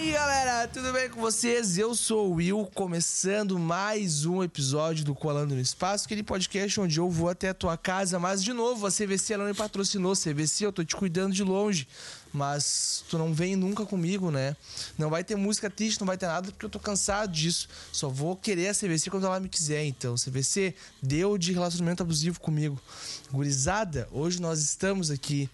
aí, galera, tudo bem com vocês? Eu sou o Will, começando mais um episódio do Colando no Espaço, aquele podcast onde eu vou até a tua casa, mas de novo, a CVC ela não me patrocinou, CVC, eu tô te cuidando de longe, mas tu não vem nunca comigo, né? Não vai ter música triste, não vai ter nada, porque eu tô cansado disso. Só vou querer a CVC quando ela me quiser, então. CVC deu de relacionamento abusivo comigo. Gurizada, hoje nós estamos aqui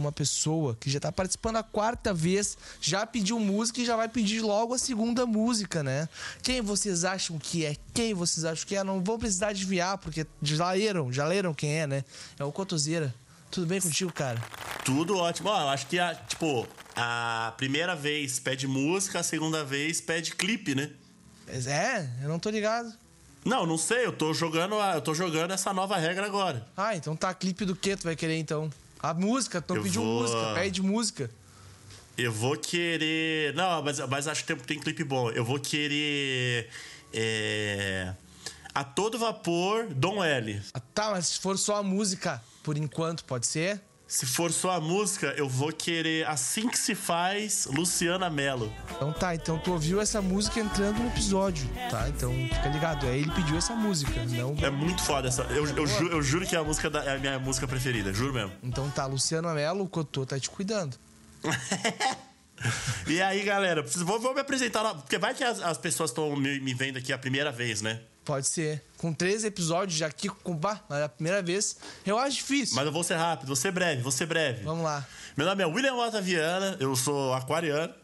uma pessoa que já tá participando a quarta vez, já pediu música e já vai pedir logo a segunda música, né? Quem vocês acham que é? Quem vocês acham que é? Não vão precisar adivinhar, porque já leram, já leram quem é, né? É o Cotoseira. Tudo bem contigo, cara? Tudo ótimo. Ó, eu acho que, a, tipo, a primeira vez pede música, a segunda vez pede clipe, né? É, eu não tô ligado. Não, não sei, eu tô jogando, eu tô jogando essa nova regra agora. Ah, então tá, clipe do que tu vai querer então? A música, tu não Eu pediu vou- música, pede música. Eu vou querer. Não, mas, mas acho que tem, tem clipe bom. Eu vou querer. É... A todo vapor, Dom L. Ah, tá, mas se for só a música, por enquanto, pode ser? Se for só a música, eu vou querer Assim que se faz, Luciana Mello. Então tá, então tu ouviu essa música entrando no episódio, tá? Então fica ligado, é ele pediu essa música, não. É muito foda essa. Eu, eu, ju- eu juro que é a, música da- é a minha música preferida, juro mesmo. Então tá, Luciano Melo, o Cotô tá te cuidando. E aí, galera, vou, vou me apresentar lá, porque vai que as, as pessoas estão me, me vendo aqui a primeira vez, né? Pode ser. Com três episódios já aqui com bah, é a primeira vez, eu acho difícil. Mas eu vou ser rápido, vou ser breve, vou ser breve. Vamos lá. Meu nome é William Mota Viana, eu sou aquariano,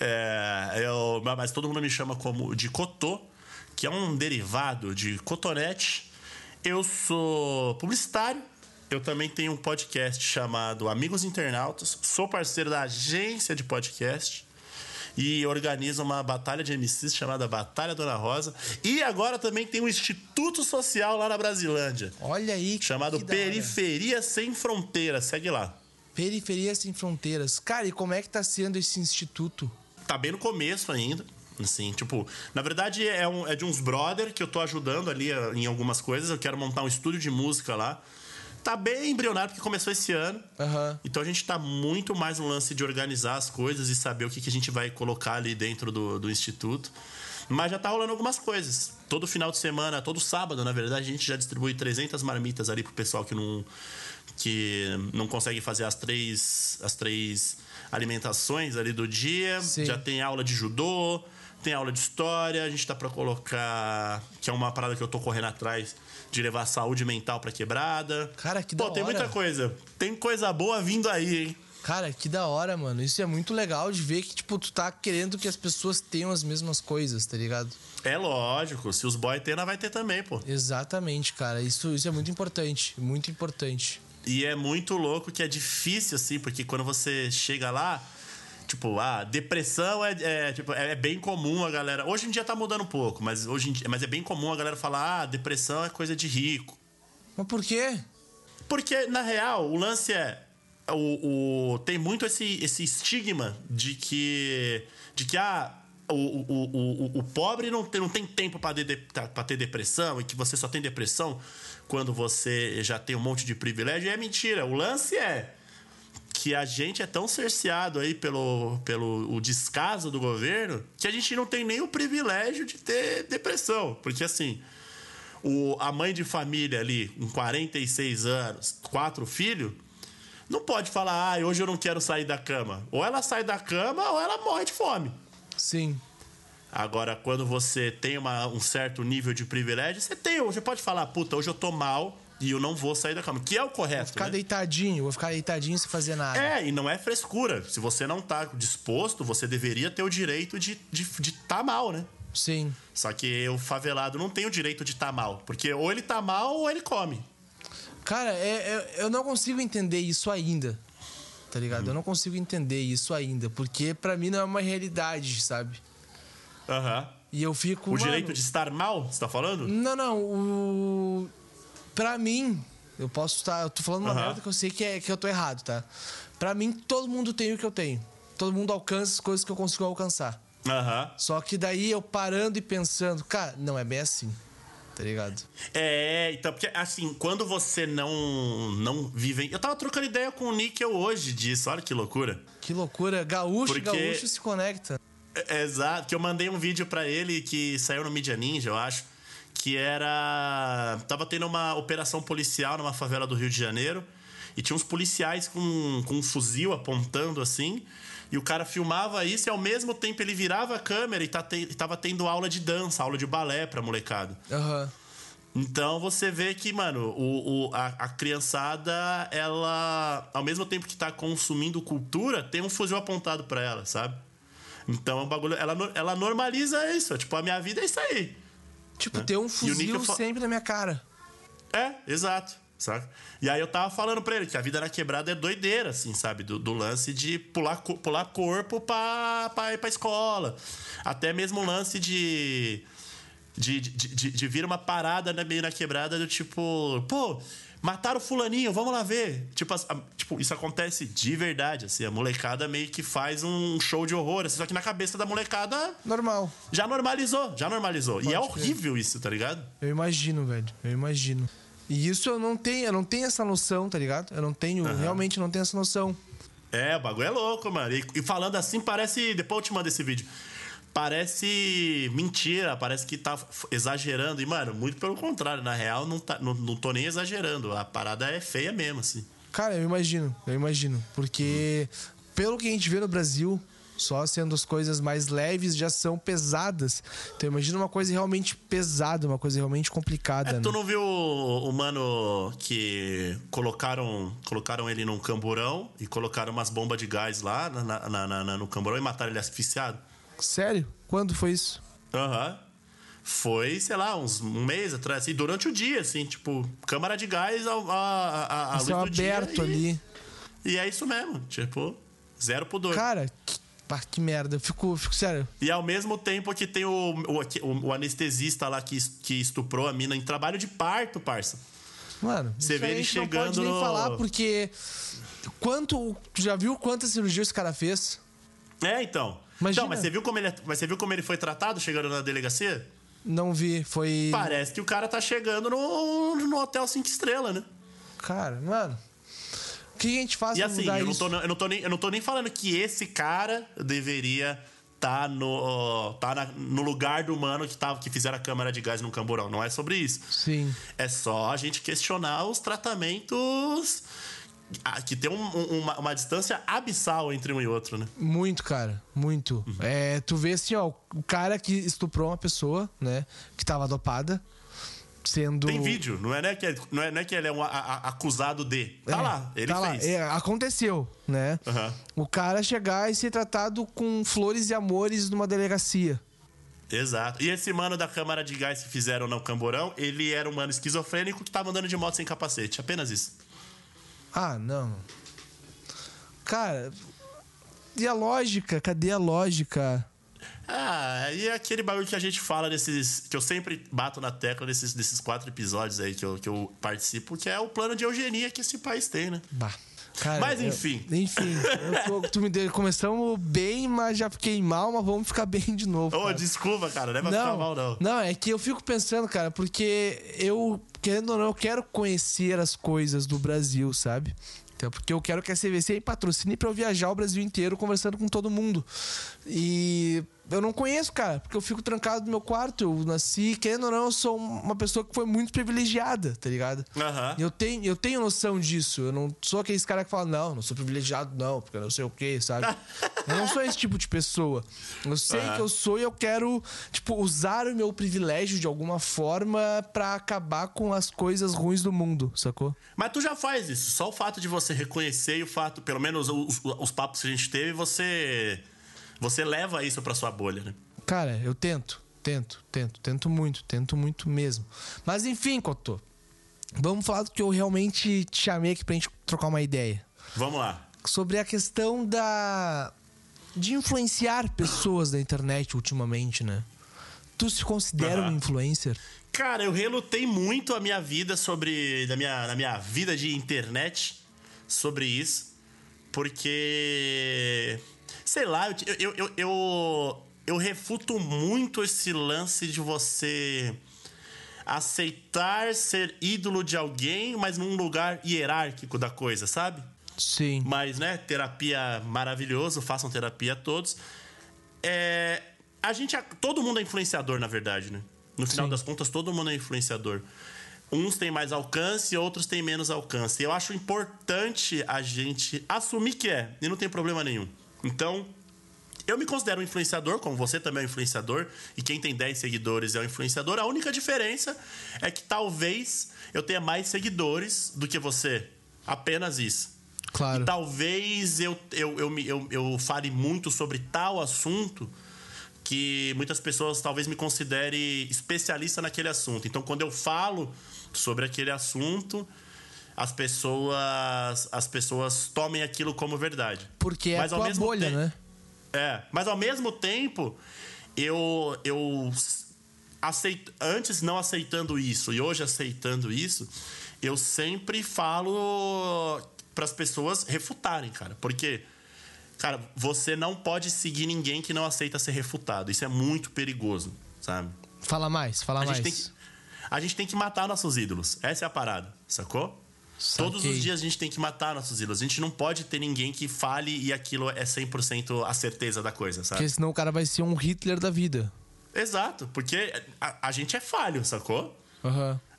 é, eu- mas todo mundo me chama como de Cotô, que é um derivado de cotonete. Eu sou publicitário, eu também tenho um podcast chamado Amigos Internautas, sou parceiro da agência de podcast e organizo uma batalha de MCs chamada Batalha Dona Rosa. E agora também tem um instituto social lá na Brasilândia, Olha aí. chamado. Periferia Sem Fronteiras. Segue lá. Periferia Sem Fronteiras. Cara, e como é que tá sendo esse instituto? tá bem no começo ainda. Assim, tipo, na verdade é, um- é de uns brother que eu tô ajudando ali eh, em algumas coisas. Eu quero montar um estúdio de música lá. Tá bem embrionário porque começou esse ano. Aham. Então a gente tá muito mais no lance de organizar as coisas e saber o que, que a gente vai colocar ali dentro do, do instituto. Mas já tá rolando algumas coisas. Todo final de semana, todo sábado, na verdade, a gente já distribui 300 marmitas ali pro pessoal que não que não consegue fazer as três as três alimentações ali do dia. Sim. Já tem aula de judô, tem aula de história, a gente tá pra colocar, que é uma parada que eu tô correndo atrás de levar saúde mental pra quebrada. Cara, que Pô, da tem hora. muita coisa. Tem coisa boa vindo aí, hein? Cara, que da hora, mano. Isso é muito legal de ver que, tipo, tu tá querendo que as pessoas tenham as mesmas coisas, tá ligado? É lógico, se os boy tem, nós vai ter também, pô. Exatamente, cara. Isso, isso é muito importante. Muito importante. E é muito louco que é difícil, assim, porque quando você chega lá, tipo, ah, depressão é, é, tipo, é bem comum a galera. Hoje em dia tá mudando um pouco, mas, hoje em dia, mas é bem comum a galera falar, ah, depressão é coisa de rico. Mas por quê? Porque, na real, o lance é. O, o- tem muito esse, esse estigma de que. De que ah, o, o, o, o, pobre não tem, não tem tempo para de, pra ter depressão e que você só tem depressão quando você já tem um monte de privilégio. E é mentira. O lance é que a gente é tão cerceado aí pelo, pelo o descaso do governo que a gente não tem nem o privilégio de ter depressão. Porque assim o, a mãe de família ali, com 46 anos, quatro filhos, não pode falar, ah, hoje eu não quero sair da cama. Ou ela sai da cama ou ela morre de fome. Sim. Agora, quando você tem uma- um certo nível de privilégio, você tem, você pode falar, puta, hoje eu tô mal e eu não vou sair da cama. Que é o correto. Ficar né? deitadinho, vou ficar deitadinho sem fazer nada. É, e não é frescura. Se você não tá disposto, você deveria ter o direito de estar de, de tá mal, né? Sim. Só que o favelado não tem o direito de estar tá mal. Porque ou ele tá mal ou ele come. Cara, é- é- eu não consigo entender isso ainda. Tá ligado? Eu não consigo entender isso ainda. Porque pra mim não é uma realidade, sabe? Aham. E eu fico. O mano, direito de estar mal, você tá falando? Não, não. O... Pra mim, eu posso estar. Eu tô falando uma Aham. merda que eu sei que, é, que eu tô errado, tá? Pra mim, todo mundo tem o que eu tenho. Todo mundo alcança as coisas que eu consigo alcançar. Aham. Só que daí eu parando e pensando, cara, não é bem assim. Tá ligado? É, então, porque assim, quando você não não vive. Eu tava trocando ideia com o Níquel hoje disso, olha que loucura. Que loucura. Gaúcho, Porque- gaúcho se conecta. É, Exato, que eu mandei um vídeo pra ele que saiu no Media Ninja, eu acho. Que era. Tava tendo uma operação policial numa favela do Rio de Janeiro. E tinha uns policiais com, com um fuzil apontando assim. E o cara filmava isso e ao mesmo tempo ele virava a câmera e tá te- tava tendo aula de dança, aula de balé pra molecada. Aham. Então você vê que, mano, o, o- a, a criançada, ela, ao mesmo tempo que tá consumindo cultura, tem um fuzil apontado pra ela, sabe? Então é um bagulho. Ela, ela normaliza isso. Tipo, a minha vida é isso aí. Tipo, ter um fuzil sempre na minha cara. É, exato. Saca? E aí eu tava falando pra ele que a vida na quebrada é doideira, assim, sabe? Do, do lance de pular, pular corpo pra, pra ir pra escola. Até mesmo o lance de. De, de, de, de vir uma parada né, meio na quebrada do tipo, pô, mataram o fulaninho, vamos lá ver. Tipo, a- tipo, isso acontece de verdade, assim, a molecada meio que faz um show de horror, assim, só que na cabeça da molecada Normal. já normalizou, já normalizou. e é Pode horrível isso, tá ligado? Eu imagino, velho. Eu imagino. E isso eu não tenho, eu não tenho essa noção, tá ligado? Eu não tenho, realmente não tenho essa noção. É, o bagulho é louco, mano. E, e falando assim, parece. Depois eu te mando esse vídeo. Parece mentira, parece que tá exagerando. E, mano, muito pelo contrário. Na real, não, tá, não, não tô nem exagerando. A parada é feia mesmo, assim. Cara, eu imagino, eu imagino. Porque, pelo que a gente vê no Brasil, só sendo as coisas mais leves já são pesadas. Então, imagina uma coisa realmente pesada, uma coisa realmente complicada, É, né? tu não viu o, o mano que colocaram, colocaram ele num camburão e colocaram umas bombas de gás lá na, na- na- na- no camburão e mataram ele asfixiado? Sério? Quando foi isso? Aham. Foi, sei lá, uns um mês atrás, assim, durante o dia, assim, tipo, câmara de gás a, a, a, luz do dia aberto e- ali. E é isso mesmo, tipo, zero pudor. Cara, que, pá, que merda. Eu fico, fico sério. E ao mesmo tempo que tem o, o, o- anestesista lá que, que estuprou a mina em trabalho de parto, parça. Mano, Você vê ele gente não chegando pode nem no- falar, porque. Quanto. Tu já viu quanta cirurgia esse cara fez? É, então. Imagina. Então, mas você, viu como ele, mas você viu como ele foi tratado chegando na delegacia? Não vi. Foi. Parece que o cara tá chegando no, no hotel 5 estrelas, né? Cara, mano. O que a gente faz E assim, eu não, tô, eu, não tô nem, eu não tô nem falando que esse cara deveria tá no, tá na- no lugar do mano que, tava, que fizeram a câmara de gás no camburão. Não é sobre isso. Sim. É só a gente questionar os tratamentos que tem um- um- uma, uma distância abissal entre um e outro, né? Muito, cara. Muito. Uhum. É, tu vê assim, ó, o cara que estuprou uma pessoa, né? Que tava dopada. Sendo. Tem vídeo, não é, né, que, é- não, é, não é que ele é um a- a- acusado de. Tá É, lá, ele tá lá. fez. É, aconteceu, né? Aham. O cara chegar e ser tratado com flores e amores numa delegacia. Exato. E esse mano da câmara de gás que fizeram no Camborão, ele era um mano esquizofrênico que tava andando de moto sem capacete. Apenas isso. Ah, não. Cara, e a lógica? Cadê a lógica? Ah, e é aquele bagulho que a gente fala desses. que eu sempre bato na tecla desses, desses quatro episódios aí que eu, que eu participo, que é o plano de eugenia que esse país tem, né? Bah. Cara, Mas, eu- enfim. enfim, eu tô- tu me deu, começamos bem, mas já fiquei mal, mas vamos ficar bem de novo. Ô, desculpa, cara, não é pra ficar mal, não. Não, é que eu fico pensando, cara, porque eu, querendo ou não, eu quero conhecer as coisas do Brasil, sabe? Então, porque eu quero que a CVC patrocine pra eu viajar o Brasil inteiro conversando com todo mundo. E eu não conheço, cara, porque eu fico trancado no meu quarto. Eu nasci, querendo ou não, eu sou uma pessoa que foi muito privilegiada, tá ligado? Aham. Eu tenho, eu tenho noção disso. Eu não sou aquele cara que fala, não, não sou privilegiado, não, porque eu não sei o quê, sabe? eu não sou esse tipo de pessoa. Eu sei Aham. que eu sou e eu quero, tipo, usar o meu privilégio de alguma forma pra acabar com as coisas ruins do mundo, sacou? Mas tu já faz isso. Só o fato de você reconhecer e o fato, pelo menos os, os papos que a gente teve, você. Você leva isso pra sua bolha, né? Cara, eu tento, tento, tento, tento muito, tento muito mesmo. Mas enfim, Cotô, vamos falar do que eu realmente te chamei aqui pra gente trocar uma ideia. Vamos lá. sobre a questão da de influenciar pessoas da internet ultimamente, né? Tu se considera Aham. um influencer? Cara, eu relutei muito a minha vida sobre. Na minha, na minha vida de internet sobre isso. Porque. Sei lá, eu, eu, eu, eu, refuto muito esse lance de você aceitar ser ídolo de alguém, mas num lugar hierárquico da coisa, sabe? Sim. Mas, né, terapia maravilhoso, façam terapia todos. É, a gente, todo mundo é influenciador, na verdade, né? No final Sim. das contas, todo mundo é influenciador. Uns têm mais alcance, outros têm menos alcance. Eu acho importante a gente assumir que é, e não tem problema nenhum. Então, eu me considero um influenciador, como você também é um influenciador, e quem tem 10 seguidores é um influenciador. A única diferença é que talvez eu tenha mais seguidores do que você. Apenas isso. Claro. E talvez eu, eu, eu, eu, eu fale muito sobre tal assunto que muitas pessoas talvez me considere especialista naquele assunto. Então, quando eu falo sobre aquele assunto, as pessoas as pessoas tomem aquilo como verdade. Porque é Mas a ao tua mesmo bolha, né? É, mas ao mesmo tempo, eu eu aceito, antes não aceitando isso e hoje aceitando isso, eu sempre falo para as pessoas refutarem, cara, porque cara, você não pode seguir ninguém que não aceita ser refutado. Isso é muito perigoso, sabe? Fala mais, fala A mais. gente, que, a gente tem que matar nossos ídolos. Essa é a parada, sacou? Todos Saquei. os dias a gente tem que matar nossos ídolos. A gente não pode ter ninguém que fale e aquilo é 100% a certeza da coisa, sabe? Porque senão o cara vai ser um Hitler da vida. Exato, porque a, a gente é falho, sacou?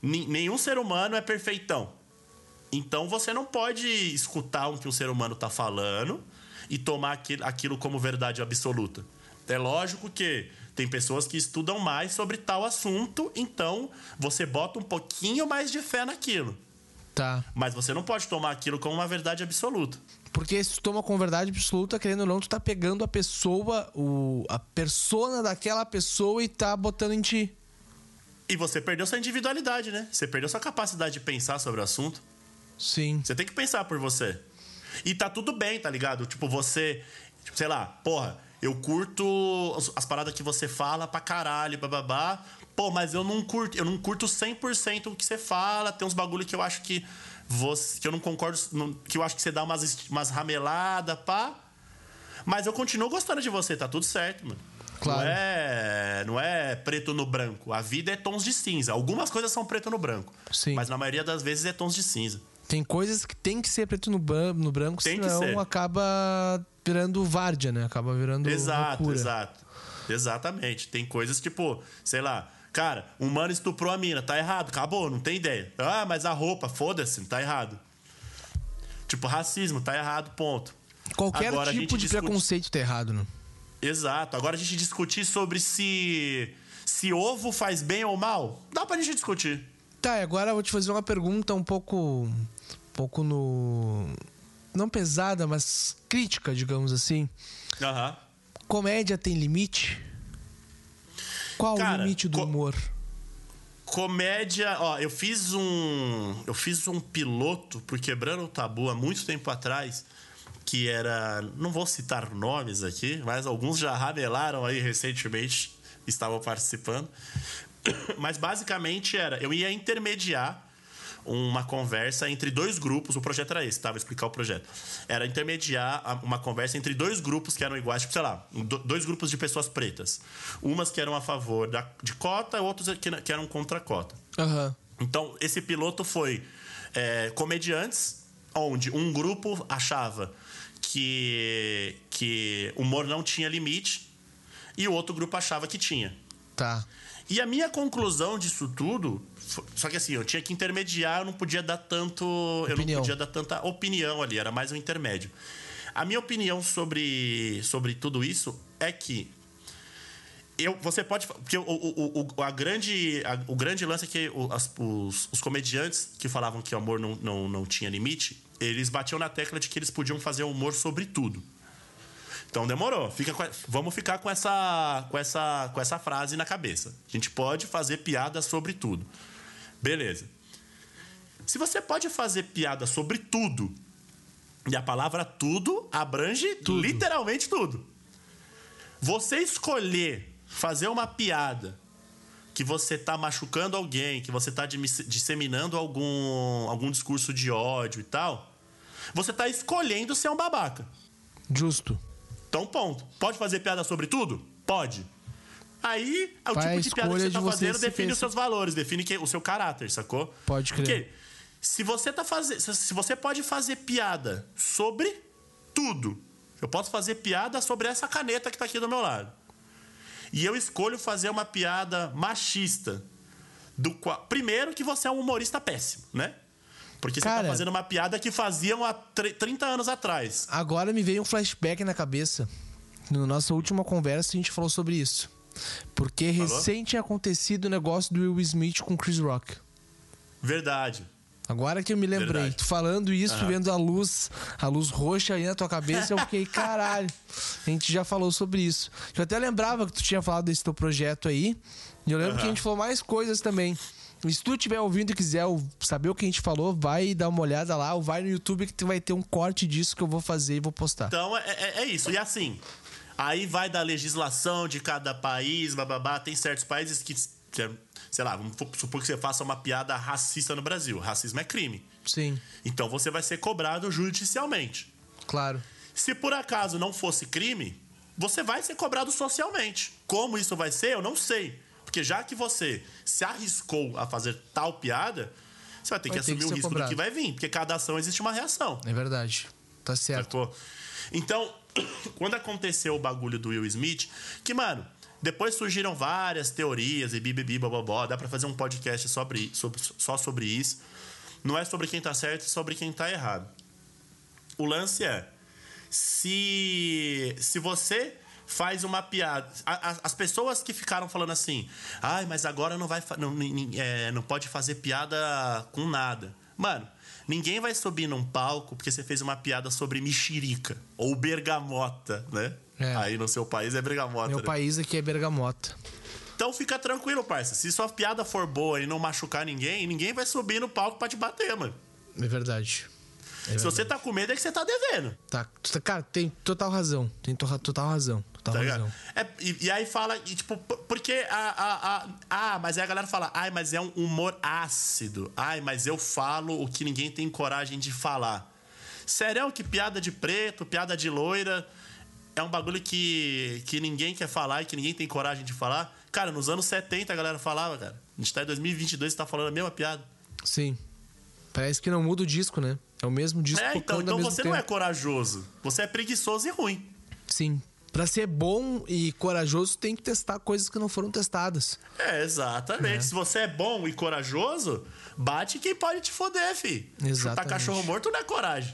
Ni- nenhum ser humano é perfeitão. Então você não pode escutar o que um ser humano tá falando e tomar aquilo, aquilo como verdade absoluta. É lógico que tem pessoas que estudam mais sobre tal assunto, então você bota um pouquinho mais de fé naquilo. Tá. Mas você não pode tomar aquilo como uma verdade absoluta. Porque se tu toma com verdade absoluta, querendo ou não, tu tá pegando a pessoa, o, a persona daquela pessoa e tá botando em ti. E você perdeu sua individualidade, né? Você perdeu sua capacidade de pensar sobre o assunto. Sim. Você tem que pensar por você. E tá tudo bem, tá ligado? Tipo, você. tipo, sei lá, porra, eu curto as- as paradas que você fala pra caralho, bababá. Pô, mas eu não curto, eu não curto 100% o que você fala. Tem uns bagulho que eu acho que você. que eu não concordo. que eu acho que você dá umas, umas rameladas, pá. Mas eu continuo gostando de você, tá tudo certo, mano. Claro. Não é, não é preto no branco. A vida é tons de cinza. Algumas coisas são preto no branco. Sim. Mas na maioria das vezes é tons de cinza. Tem coisas que tem que ser preto no, no branco, Tem que senão ser. acaba virando várzea, né? Acaba virando Exato, loucura. exato. Exatamente. Tem coisas que, pô, sei lá, cara, um mano estuprou a mina, tá errado, acabou, não tem ideia. Ah, mas a roupa, foda-se, tá errado. Tipo, racismo, tá errado, ponto. Qualquer Agora tipo de discute- preconceito tá errado, né? Exato. Agora a gente discutir sobre se se ovo faz bem ou mal, dá pra gente discutir. Tá, e agora eu vou te fazer uma pergunta um pouco. Um pouco no. Não pesada, mas crítica, digamos assim. Aham. Comédia tem limite? Qual o Cara, limite do humor? Comédia, ó, eu fiz um. Eu fiz um piloto por Quebrando o Tabu há muito tempo atrás. Que era. Não vou citar nomes aqui, mas alguns já ramelaram aí recentemente, estavam participando. Mas basicamente era. Eu ia intermediar uma conversa entre dois grupos. O projeto era esse, tá? Vou explicar o projeto. Era intermediar uma conversa entre dois grupos que eram iguais, tipo, sei lá, do- dois grupos de pessoas pretas. Umas que eram a favor da, de cota, outros que, que eram contra a cota. Aham. Então, esse piloto foi é, comediantes, onde um grupo achava que, que humor não tinha limite e o outro grupo achava que tinha. Tá. E a minha conclusão disso tudo, só que assim, eu tinha que intermediar, eu não podia dar tanto, eu não Opinião. podia dar tanta opinião ali, era mais um intermédio. A minha opinião sobre, sobre tudo isso é que eu, você pode. Porque o, o, o, a grande, a- o grande lance é que as- os, os comediantes que falavam que o amor não, não, não tinha limite, eles batiam na tecla de que eles podiam fazer humor sobre tudo. Então demorou. Fica com vamos ficar com essa, com, essa, com essa frase na cabeça. A gente pode fazer piada sobre tudo. Beleza. Se você pode fazer piada sobre tudo, e a palavra tudo abrange literalmente tudo. Você escolher fazer uma piada que você tá machucando alguém, que você tá disseminando algum, algum discurso de ódio e tal, você tá escolhendo ser um babaca. Justo. Então, ponto. Pode fazer piada sobre tudo? Pode. Aí, o Vai tipo de piada que você tá você fazendo define os seus valores, define que- o seu caráter, sacou? Pode crer. Porque se você tá fazendo. Se você pode fazer piada sobre tudo. Eu posso fazer piada sobre essa caneta que tá aqui do meu lado. E eu escolho fazer uma piada machista. Do qual, primeiro que você é um humorista péssimo, né? Porque você Cara- tá fazendo uma piada que faziam há tre- 30 anos atrás. Agora me veio um flashback na cabeça. Na nossa última conversa a gente falou sobre isso. Porque Falou? tinha acontecido o negócio do Will Smith com Chris Rock. Verdade. Agora que eu me lembrei, Verdade. tu falando isso, Aham. vendo a luz, a luz roxa aí na tua cabeça, eu fiquei, caralho. A gente já falou sobre isso. Eu até lembrava que tu tinha falado desse teu projeto aí. E eu lembro que a gente falou mais coisas também. E se tu estiver ouvindo e quiser saber o que a gente falou, vai dar uma olhada lá, ou vai no YouTube que tu vai ter um corte disso que eu vou fazer e vou postar. Então é, é- é isso. E assim, aí vai da legislação de cada país, bababá. Tem certos países que, que, sei lá, vamos supor que você faça uma piada racista no Brasil. Racismo é crime. Sim, Então você vai ser cobrado judicialmente. claro. Se por acaso não fosse crime, você vai ser cobrado socialmente. Como isso vai ser, eu não sei. Porque já que você se arriscou a fazer tal piada, você vai ter Vai que ter que assumir o ser risco cobrado. do que vai vir. Porque cada ação existe uma reação. É verdade. Tá certo. Então, quando aconteceu o bagulho do Will Smith, que, mano, depois surgiram várias teorias e bibibi, bababó, dá pra fazer um podcast sobre, sobre- só sobre isso. Não é sobre quem tá certo, é sobre quem tá errado. O lance é, se, se você faz uma piada. as pessoas que ficaram falando assim, ai, mas agora não vai não, é, não pode fazer piada com nada. Mano, ninguém vai subir num palco porque você fez uma piada sobre mexerica ou bergamota, né? É. Aí no seu país é bergamota. Meu né? país aqui é Bergamota. Então fica tranquilo, parça. Se sua piada for boa e não machucar ninguém, ninguém vai subir no palco pra te bater, mano. É verdade. É Se você tá com medo, é que você tá devendo. Tá, cara, tem total razão. Tem to- total razão. Total Tá razão. É, e, e aí fala, e, tipo, porque a, a, a- Ah, mas aí a galera fala, ai, mas é um humor ácido. Ai, mas eu falo o que ninguém tem coragem de falar. Sério que piada de preto, piada de loira é um bagulho que, que ninguém quer falar e que ninguém tem coragem de falar? Cara, nos anos 70 a galera falava, cara. A gente tá em 2022 e tá falando a mesma piada. Sim. Parece que não muda o disco, né? É o mesmo disco É, então, então você tempo. não é corajoso. Você é preguiçoso e ruim. Sim. Pra ser bom e corajoso, tem que testar coisas que não foram testadas. É, exatamente. Se você é bom e corajoso, bate quem pode te foder, fi. Chutar Exatamente. cachorro morto não é coragem.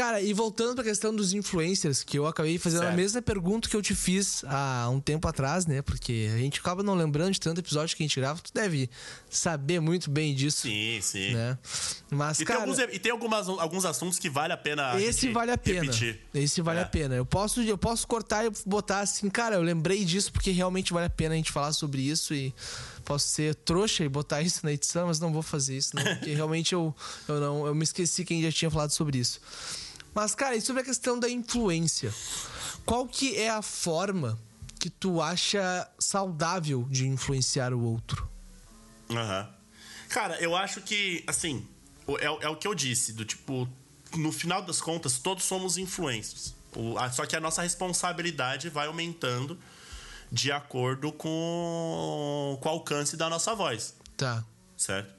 Cara, e voltando pra questão dos influencers, que eu acabei fazendo a Certo. mesma pergunta que eu te fiz há um tempo atrás, né? Porque a gente acaba não lembrando de tanto episódio que a gente grava. Tu deve saber muito bem disso, Sim, sim. né? Mas, E, cara... tem alguns, e tem algumas, alguns assuntos que vale a pena. a Esse gente vale a pena. Repetir. Esse vale É. a pena. Eu posso, eu posso cortar e botar assim, cara, eu lembrei disso porque realmente vale a pena a gente falar sobre isso e posso ser trouxa e botar isso na edição, mas não vou fazer isso, não, porque realmente eu, eu não, eu me esqueci quem já tinha falado sobre isso. Mas, cara, e sobre a questão da influência? Qual que é a forma que tu acha saudável de influenciar o outro? Aham. Cara, eu acho que, assim, é, é o que eu disse, do tipo, no final das contas, todos somos influencers. O- a- só que a nossa responsabilidade vai aumentando de acordo com, com o alcance da nossa voz. Tá. certo?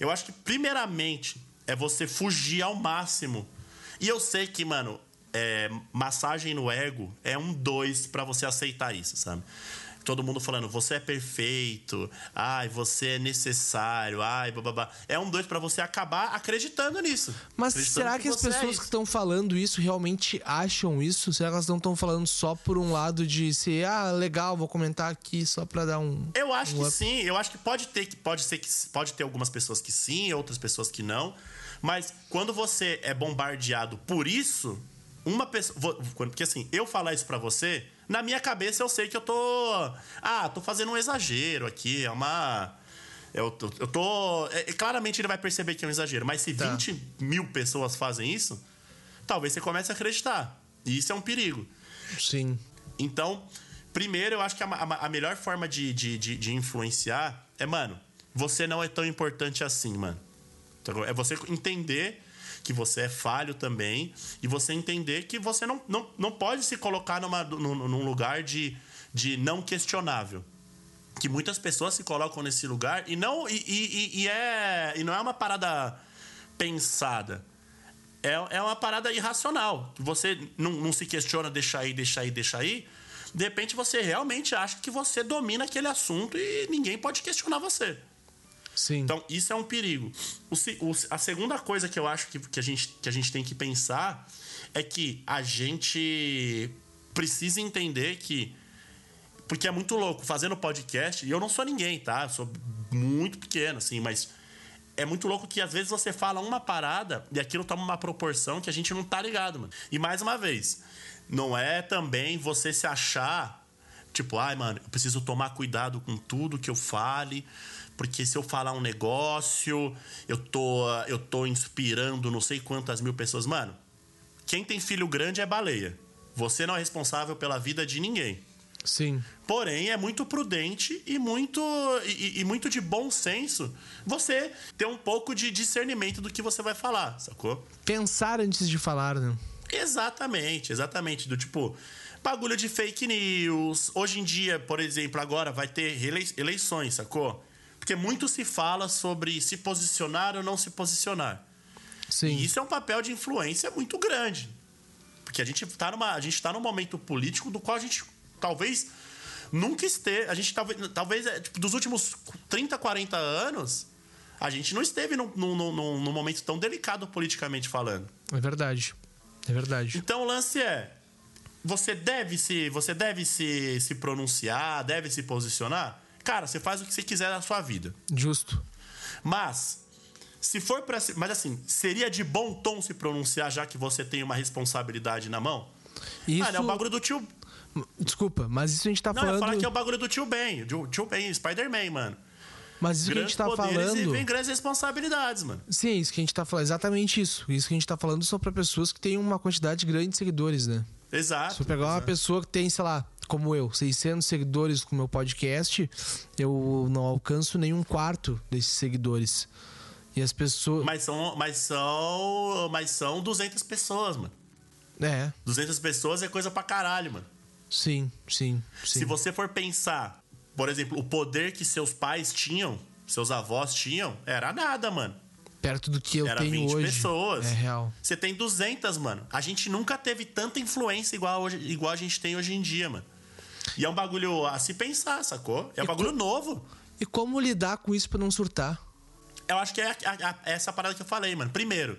Eu acho que, primeiramente, é você fugir ao máximo. E eu sei que, mano, é, massagem no ego é um dois pra você aceitar isso, sabe? Todo mundo falando, você é perfeito, ai, você é necessário, ai, bababá. É um dois pra você acabar acreditando nisso. Mas acreditando será que, as você é pessoas que isso. estão falando isso realmente acham isso? Será que elas não estão falando só por um lado de ser, ah, legal, vou comentar aqui só pra dar um. Eu acho um que up? sim, eu acho que pode ter que pode ser que pode ter algumas pessoas que sim, outras pessoas que não. Mas quando você é bombardeado por isso, uma pessoa, porque assim, eu falar isso pra você, na minha cabeça eu sei que eu tô, ah, tô fazendo um exagero aqui, é uma eu tô, eu tô é, é, claramente ele vai perceber que é um exagero, mas se Tá. 20 mil pessoas fazem isso, talvez você comece a acreditar. E isso é um perigo. Sim. Então, Primeiro, eu acho que a, a, a melhor forma de, de, de, de influenciar é, mano, você não é tão importante assim, mano. É você entender que você é falho também e você entender que você não, não, não pode se colocar numa, num, num lugar de, de não questionável. Que muitas pessoas se colocam nesse lugar e não, e, e, e é, e não é uma parada pensada. É, é uma parada irracional. Você não, não se questiona, deixa aí, deixa aí, deixa aí. De repente você realmente acha que você domina aquele assunto e ninguém pode questionar você. Sim. Então, isso é um perigo. O, o, a segunda coisa que eu acho que, que, a gente, que a gente tem que pensar é que a gente precisa entender que. Porque é muito louco, fazendo podcast, e eu não sou ninguém, tá? Eu sou muito pequeno, assim, mas é muito louco que às vezes você fala uma parada e aquilo toma uma proporção que a gente não tá ligado, mano. E mais uma vez, não é também você se achar, tipo, ai, mano, eu preciso tomar cuidado com tudo que eu fale, porque se eu falar um negócio, eu tô, eu tô inspirando não sei quantas mil pessoas. Mano, quem tem filho grande é baleia. Você não é responsável pela vida de ninguém. Sim. Porém, é muito prudente e muito, e, e, muito de bom senso você ter um pouco de discernimento do que você vai falar, sacou? Pensar antes de falar, né? Exatamente, exatamente. Do tipo, bagulho de fake news. Hoje em dia, por exemplo, agora vai ter eleições, sacou? Porque muito se fala sobre se posicionar ou não se posicionar. Sim. E isso é um papel de influência muito grande. Porque a gente está numa, a gente tá num momento político do qual a gente talvez nunca esteja, a gente talvez, talvez é, tipo, dos últimos 30, 40 anos, a gente não esteve num, num, num, num momento tão delicado politicamente falando. É verdade. É verdade. Então o lance é você deve se você deve se, se pronunciar, deve se posicionar Cara, você faz o que você quiser na sua vida. Justo. Mas, se for para. Mas assim, seria de bom tom se pronunciar já que você tem uma responsabilidade na mão? Isso... Ah, é o bagulho do tio. Desculpa, mas isso a gente tá Não, falando. Não, falar que é o bagulho do tio Ben. O tio Ben, Spider-Man, mano. Mas isso grandes que a gente tá falando. E vem grandes responsabilidades, mano. Sim, isso que a gente tá falando. Exatamente isso. Isso que a gente tá falando são para pessoas que têm uma quantidade grande de seguidores, né? Exato. Se eu pegar exato. uma pessoa que tem, sei lá, como eu, 600 seguidores com meu podcast, eu não alcanço nenhum quarto desses seguidores. E as pessoas. Mas são, mas são, mas são 200 pessoas, mano. É. 200 pessoas é coisa pra caralho, mano. Sim, sim, sim. Se você for pensar, por exemplo, o poder que seus pais tinham, seus avós tinham, era nada, mano perto do que eu Era tenho 20 hoje. pessoas. É real. Você tem 200, mano. A gente nunca teve tanta influência igual, hoje, igual a gente tem hoje em dia, mano. E é um bagulho a se pensar, sacou? É um e bagulho co... novo. E como lidar com isso pra não surtar? Eu acho que é a, a, essa parada que eu falei, mano. Primeiro,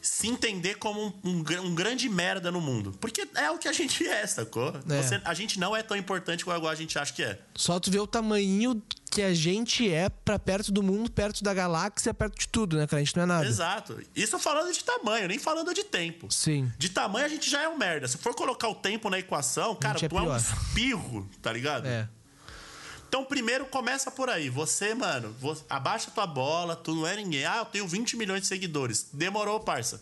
se entender como um, um, um, grande merda no mundo. Porque é o que a gente é, sacou? É. Você, a gente não é tão importante igual a gente acha que é. Só tu vê o tamanho que a gente é para perto do mundo, perto da galáxia, perto de tudo, né, cara? A gente não é nada. Exato. Isso falando de tamanho, nem falando de tempo. Sim. De tamanho a gente já é um merda. Se for colocar o tempo na equação, cara, é tu pior. é um espirro, tá ligado? É. Então, primeiro começa por aí. Você, mano, você, abaixa tua bola, tu não é ninguém. Ah, eu tenho 20 milhões de seguidores. Demorou, parça.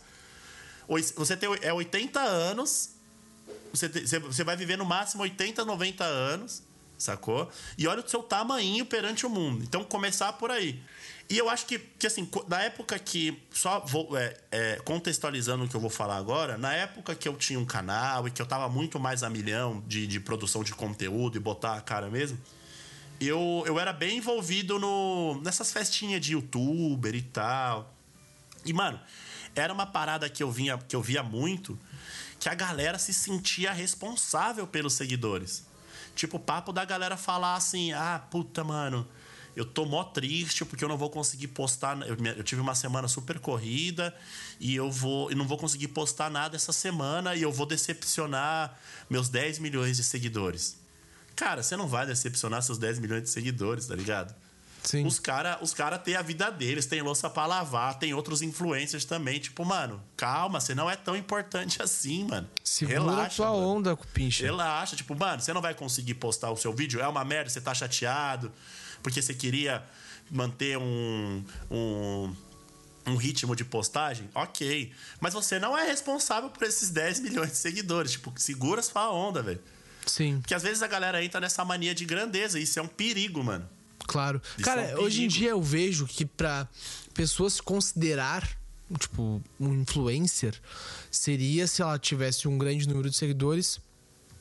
Você tem é 80 anos. Você, te, você vai viver no máximo 80, 90 anos, sacou? E olha o seu tamanho perante o mundo. Então, começar por aí. E eu acho que, que assim, na época que. Só vou é, é, contextualizando o que eu vou falar agora, na época que eu tinha um canal e que eu tava muito mais a milhão de, de produção de conteúdo e botar a cara mesmo eu, eu era bem envolvido no, nessas festinhas de youtuber e tal. E, mano, era uma parada que eu, vinha, que eu via muito que a galera se sentia responsável pelos seguidores. Tipo, papo da galera falar assim: ah, puta, mano, eu tô mó triste porque eu não vou conseguir postar. Eu, eu tive uma semana super corrida e eu vou. Eu não vou conseguir postar nada essa semana e eu vou decepcionar meus 10 milhões de seguidores. Cara, você não vai decepcionar seus 10 milhões de seguidores, tá ligado? Sim. Os caras os cara têm a vida deles, tem louça pra lavar, tem outros influencers também. Tipo, mano, calma, você não é tão importante assim, mano. Segura Relaxa, tua mano. onda, pinche. Relaxa. Tipo, mano, você não vai conseguir postar o seu vídeo, é uma merda, você tá chateado, porque você queria manter um, um, um ritmo de postagem, ok. Mas você não é responsável por esses 10 milhões de seguidores. Tipo, segura sua onda, velho. Sim. Porque às vezes a galera entra nessa mania de grandeza, e isso é um perigo, mano. Claro. Isso Cara, é um hoje em dia eu vejo que pra pessoas se considerar, tipo, um influencer, seria se ela tivesse um grande número de seguidores,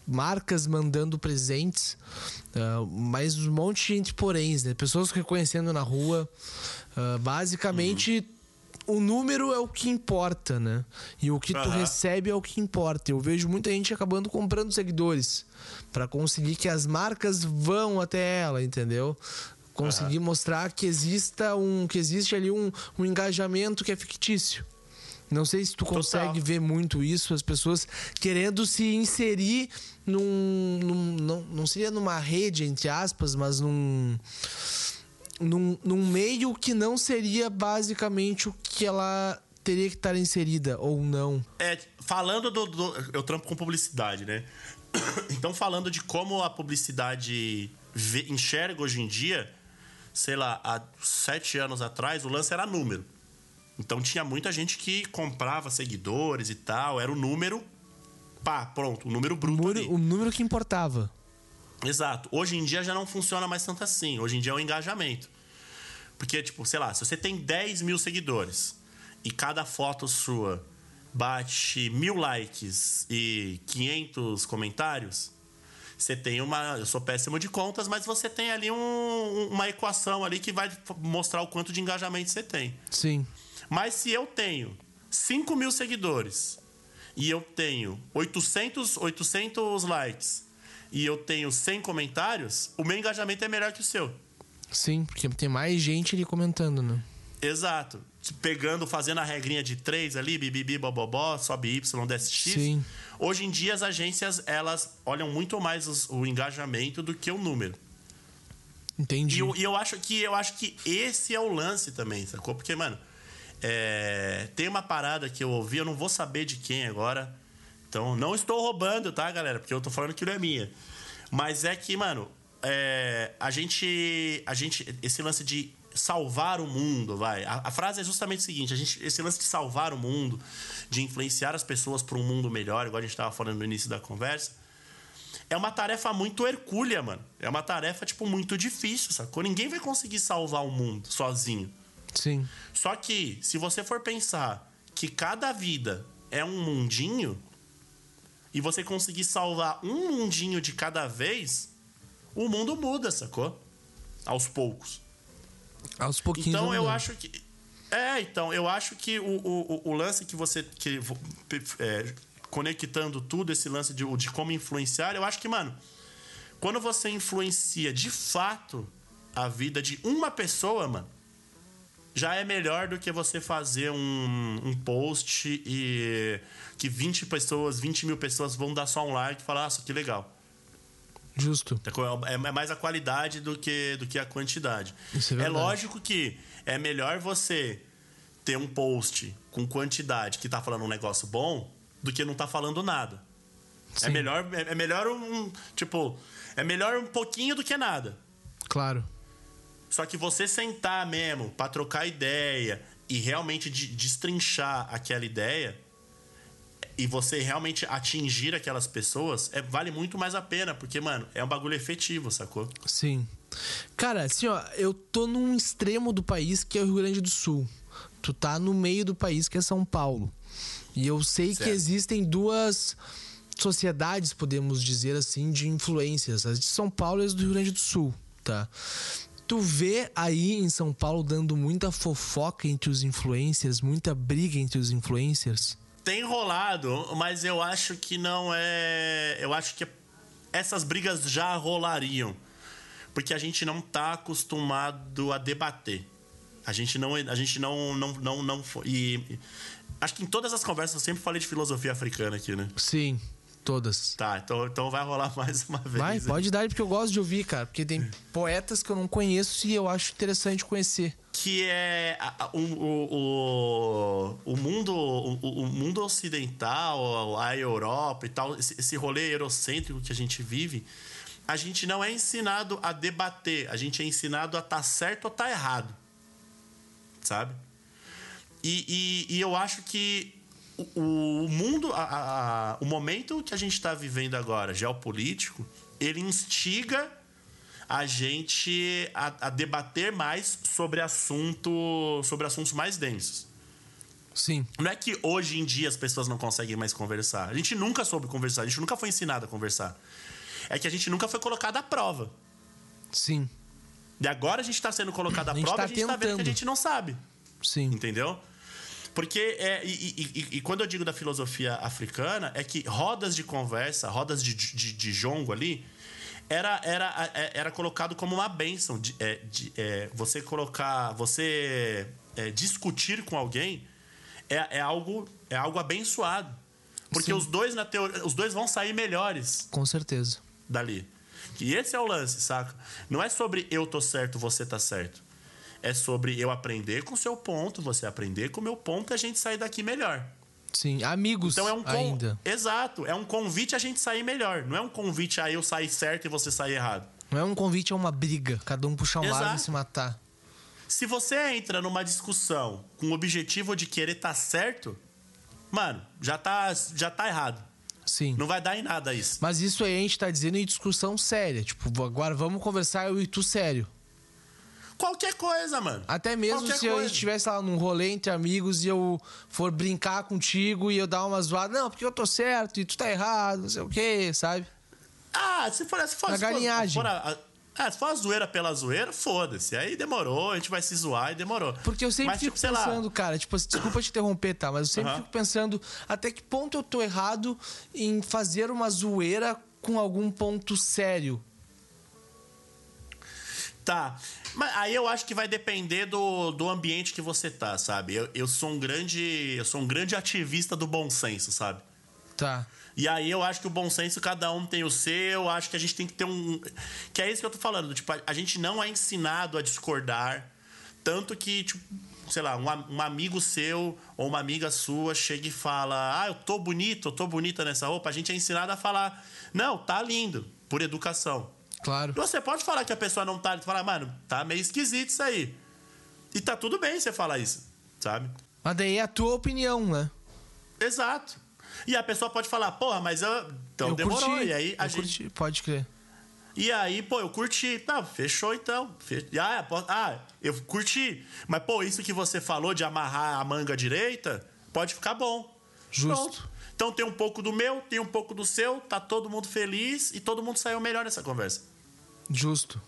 marcas mandando presentes, ah, mas um monte de gente poréns, né? Pessoas reconhecendo na rua. Ah, basicamente, o número é o que importa, né? E o que tu Aham. recebe é o que importa. Eu vejo muita gente acabando comprando seguidores para conseguir que as marcas vão até ela, entendeu? Conseguir mostrar que exista um que existe ali um, um engajamento que é fictício. Não sei se tu consegue ver muito isso, as pessoas querendo se inserir num. num- não, não seria numa rede, entre aspas, mas num, num. num meio que não seria basicamente o que ela teria que estar inserida, ou não. É, falando do, do- Eu trampo com publicidade, né? Então, falando de como a publicidade vê- enxerga hoje em dia, sei lá, há sete anos atrás, o lance era número. Então tinha muita gente que comprava seguidores e tal, era o número. Pá, pronto, o número O bruto. número, ali. o número que importava. Exato. Hoje em dia já não funciona mais tanto assim. Hoje em dia é o engajamento. Porque, tipo, sei lá, se você tem 10 mil seguidores e cada foto sua bate mil likes e 500 comentários, você tem uma. Eu sou péssimo de contas, mas você tem ali um- uma equação ali que vai mostrar o quanto de engajamento você tem. Sim. Mas se eu tenho 5 mil seguidores e eu tenho 800, 800 likes e eu tenho 100 comentários, o meu engajamento é melhor que o seu. Sim, porque tem mais gente ali comentando, né? Exato. Pegando, fazendo a regrinha de 3 ali, bibibi, bobobó, sobe Y, desce X. Sim. Hoje em dia as agências, elas olham muito mais os- o engajamento do que o número. Entendi. E eu, e eu acho que eu acho que esse é o lance também, sacou? Porque, mano, é, tem uma parada que eu ouvi, eu não vou saber de quem agora. Então, não estou roubando, tá, galera? Porque eu tô falando que não é minha. Mas é que, mano, é, a gente. A gente. Esse lance de salvar o mundo, vai. A, a frase é justamente o seguinte: a gente, esse lance de salvar o mundo, de influenciar as pessoas para um mundo melhor, igual a gente tava falando no início da conversa é uma tarefa muito hercúlea, mano. É uma tarefa, tipo, muito difícil, sacou? Ninguém vai conseguir salvar o mundo sozinho. Sim. Só que, se você for pensar que cada vida é um mundinho, e você conseguir salvar um mundinho de cada vez, o mundo muda, sacou? Aos poucos. Aos pouquinhos. Então eu acho que. É, então, eu acho que o, o, o- lance que você. Que, é, conectando tudo, esse lance de, de como influenciar, eu acho que, mano, quando você influencia de fato a vida de uma pessoa, mano, já é melhor do que você fazer um, um post e que 20 pessoas, 20 mil pessoas vão dar só um like e falar, nossa, que legal. Justo. É é mais a qualidade do que, do que a quantidade. É é lógico que é melhor você ter um post com quantidade que tá falando um negócio bom do que não tá falando nada. É Sim. melhor, é, é melhor um. Tipo, é melhor um pouquinho do que nada. Claro. Só que você sentar mesmo pra trocar ideia e realmente de- destrinchar aquela ideia e você realmente atingir aquelas pessoas, é, vale muito mais a pena, porque, mano, é um bagulho efetivo, sacou? Sim. Cara, assim, ó, eu tô num extremo do país que é o Rio Grande do Sul. Tu tá no meio do país que é São Paulo. E eu sei que Certo. existem duas sociedades, podemos dizer assim, de influências. As de São Paulo e as do Rio Grande do Sul, tá? Tu vê aí em São Paulo dando muita fofoca entre os influencers, muita briga entre os influencers. Tem rolado, mas eu acho que não é. Eu acho que essas brigas já rolariam. Porque a gente não tá acostumado a debater. A gente não. A gente não. não, não, não e acho que em todas as conversas eu sempre falei de filosofia africana aqui, né? Sim, todas. Tá, então, então vai rolar mais uma vez. Vai, aí. pode dar, porque eu gosto de ouvir, cara. Porque tem poetas que eu não conheço e eu acho interessante conhecer. que é o, o, o, mundo o, o mundo ocidental, a Europa e tal, esse, esse rolê eurocêntrico que a gente vive, a gente não é ensinado a debater, a gente é ensinado a estar certo ou estar errado, sabe? E, e, e eu acho que o, o mundo, a, a, a, o momento que a gente está vivendo agora, geopolítico, ele instiga a gente a, a, debater mais sobre assunto, sobre assuntos mais densos. Sim. Não é que hoje em dia as pessoas não conseguem mais conversar. A gente nunca soube conversar, a gente nunca foi ensinado a conversar. É que a gente nunca foi colocado à prova. Sim. E agora a gente está sendo colocado à prova tá e a gente está vendo que a gente não sabe. Sim. Entendeu? Porque, é, e, e, e, quando eu digo da filosofia africana, é que rodas de conversa, rodas de, de, de jongo ali, era, era, é, era colocado como uma bênção. De, é, de, é, você colocar. Você é, discutir com alguém é, é, algo, é algo abençoado. Porque os dois, na teoria, os dois vão sair melhores. Com certeza. Dali. E esse é o lance, saca? Não é sobre eu tô certo, você tá certo. É sobre eu aprender com o seu ponto, você aprender com o meu ponto e a gente sair daqui melhor. Sim, amigos então é um con... ainda. Exato, é um convite a gente sair melhor. Não é um convite a eu sair certo e você sair errado. Não é um convite a uma briga, cada um puxar um Exato. lado e se matar. Se você entra numa discussão com o objetivo de querer estar tá certo, mano, já tá, já tá errado. Sim. Não vai dar em nada isso. Mas isso aí a gente tá dizendo em discussão séria. Tipo, agora vamos conversar eu e tu sério. Qualquer coisa, mano. Até mesmo Qualquer se coisa. a gente estivesse lá num rolê entre amigos e eu for brincar contigo e eu dar uma zoada, não, porque eu tô certo e tu tá errado, não sei o quê, sabe? Ah, se for, se for, Na se for, galinhagem. For a, a, se for a zoeira pela zoeira, foda-se. Aí demorou, a gente vai se zoar e demorou. Porque eu sempre Mas, fico tipo, pensando, lá. cara, tipo, desculpa te interromper, tá? Mas eu sempre fico pensando até que ponto eu tô errado em fazer uma zoeira com algum ponto sério. Tá. Mas aí eu acho que vai depender do, do ambiente que você tá, sabe? Eu, eu sou um grande. Eu sou um grande ativista do bom senso, sabe? Tá. E aí eu acho que o bom senso, cada um tem o seu, acho que a gente tem que ter um. Que é isso que eu tô falando. Tipo, a, a gente não é ensinado a discordar. Tanto que, tipo, sei lá, um, um amigo seu ou uma amiga sua chega e fala: Ah, eu tô bonito, eu tô bonita nessa roupa. A gente é ensinado a falar: Não, tá lindo, por educação. Claro. Você pode falar que a pessoa não tá. Falar, mano, tá meio esquisito isso aí. E tá tudo bem você falar isso, sabe? Mas daí é a tua opinião, né? Exato. E a pessoa pode falar, porra, mas eu. Então eu demorou. curti, E aí a gente. curti, pode crer. E aí, pô, eu curti. Tá, fechou então. Fe- Ah, ah, eu curti. Mas, pô, isso que você falou de amarrar a manga direita, pode ficar bom. Justo. Pronto. Então tem um pouco do meu, tem um pouco do seu, tá todo mundo feliz e todo mundo saiu melhor nessa conversa. Justo.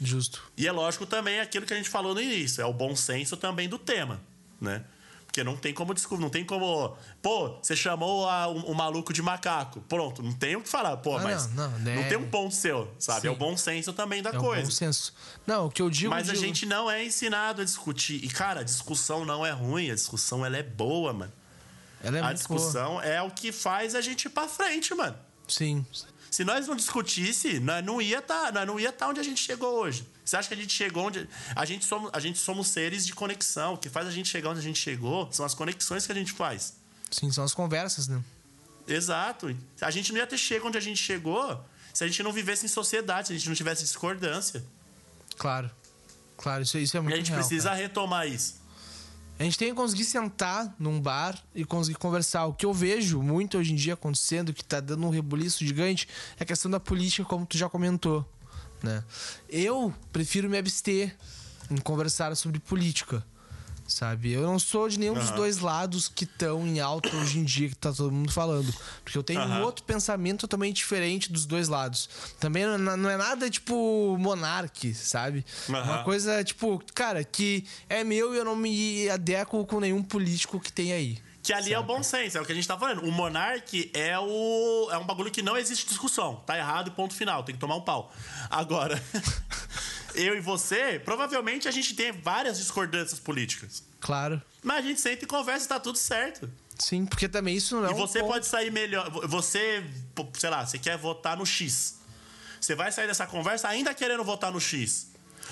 Justo. E é lógico também aquilo que a gente falou no início, é o bom senso também do tema, né? Porque não tem como descobrir, não tem como. Pô, você chamou a- o, o maluco de macaco. Pronto, não tem o que falar. Pô, Ah, mas não, não, né? tem um ponto seu, sabe? Sim. É o bom senso também da É o coisa. bom senso. Não, o que eu digo. Mas a digo- gente não é ensinado a discutir. E, cara, a discussão não é ruim, a discussão ela é boa, mano. É a discussão é o que faz a gente ir pra frente, mano. boa. Sim. Se nós não discutisse, nós não ia tá, nós não ia estar onde a gente chegou hoje. Você acha que a gente chegou onde a gente somos, a gente somos seres de conexão. O que faz a gente chegar onde a gente chegou são as conexões que a gente faz. Sim, são as conversas, né? Exato. A gente não ia ter chegado onde a gente chegou se a gente não vivesse em sociedade, se a gente não tivesse discordância. Claro. Claro, isso, isso é E muito a gente real, precisa cara. retomar isso. A gente tem que conseguir sentar num bar e conseguir conversar. O que eu vejo muito hoje em dia acontecendo, que tá dando um rebuliço gigante, é a questão da política, como tu já comentou. Né? Eu prefiro me abster em conversar sobre política. Sabe? Eu não sou de nenhum dos Aham. dois lados que estão em alta hoje em dia, que tá todo mundo falando. Porque eu tenho um Aham. outro pensamento totalmente diferente dos dois lados. Também não é nada tipo monarque, sabe? Uma Aham. coisa, tipo, cara, que é meu e eu não me adequo com nenhum político que tem aí. Que ali é o bom senso, é o que a gente tá falando. O monarque é o é um bagulho que não existe discussão. Tá errado ponto final, tem que tomar um pau. Agora, eu e você, provavelmente a gente tem várias discordâncias políticas. Claro. Mas a gente senta e conversa e tá tudo certo. Sim, porque também isso não é E um você ponto- pode sair melhor. Você, sei lá, você quer votar no X. Você vai sair dessa conversa ainda querendo votar no X.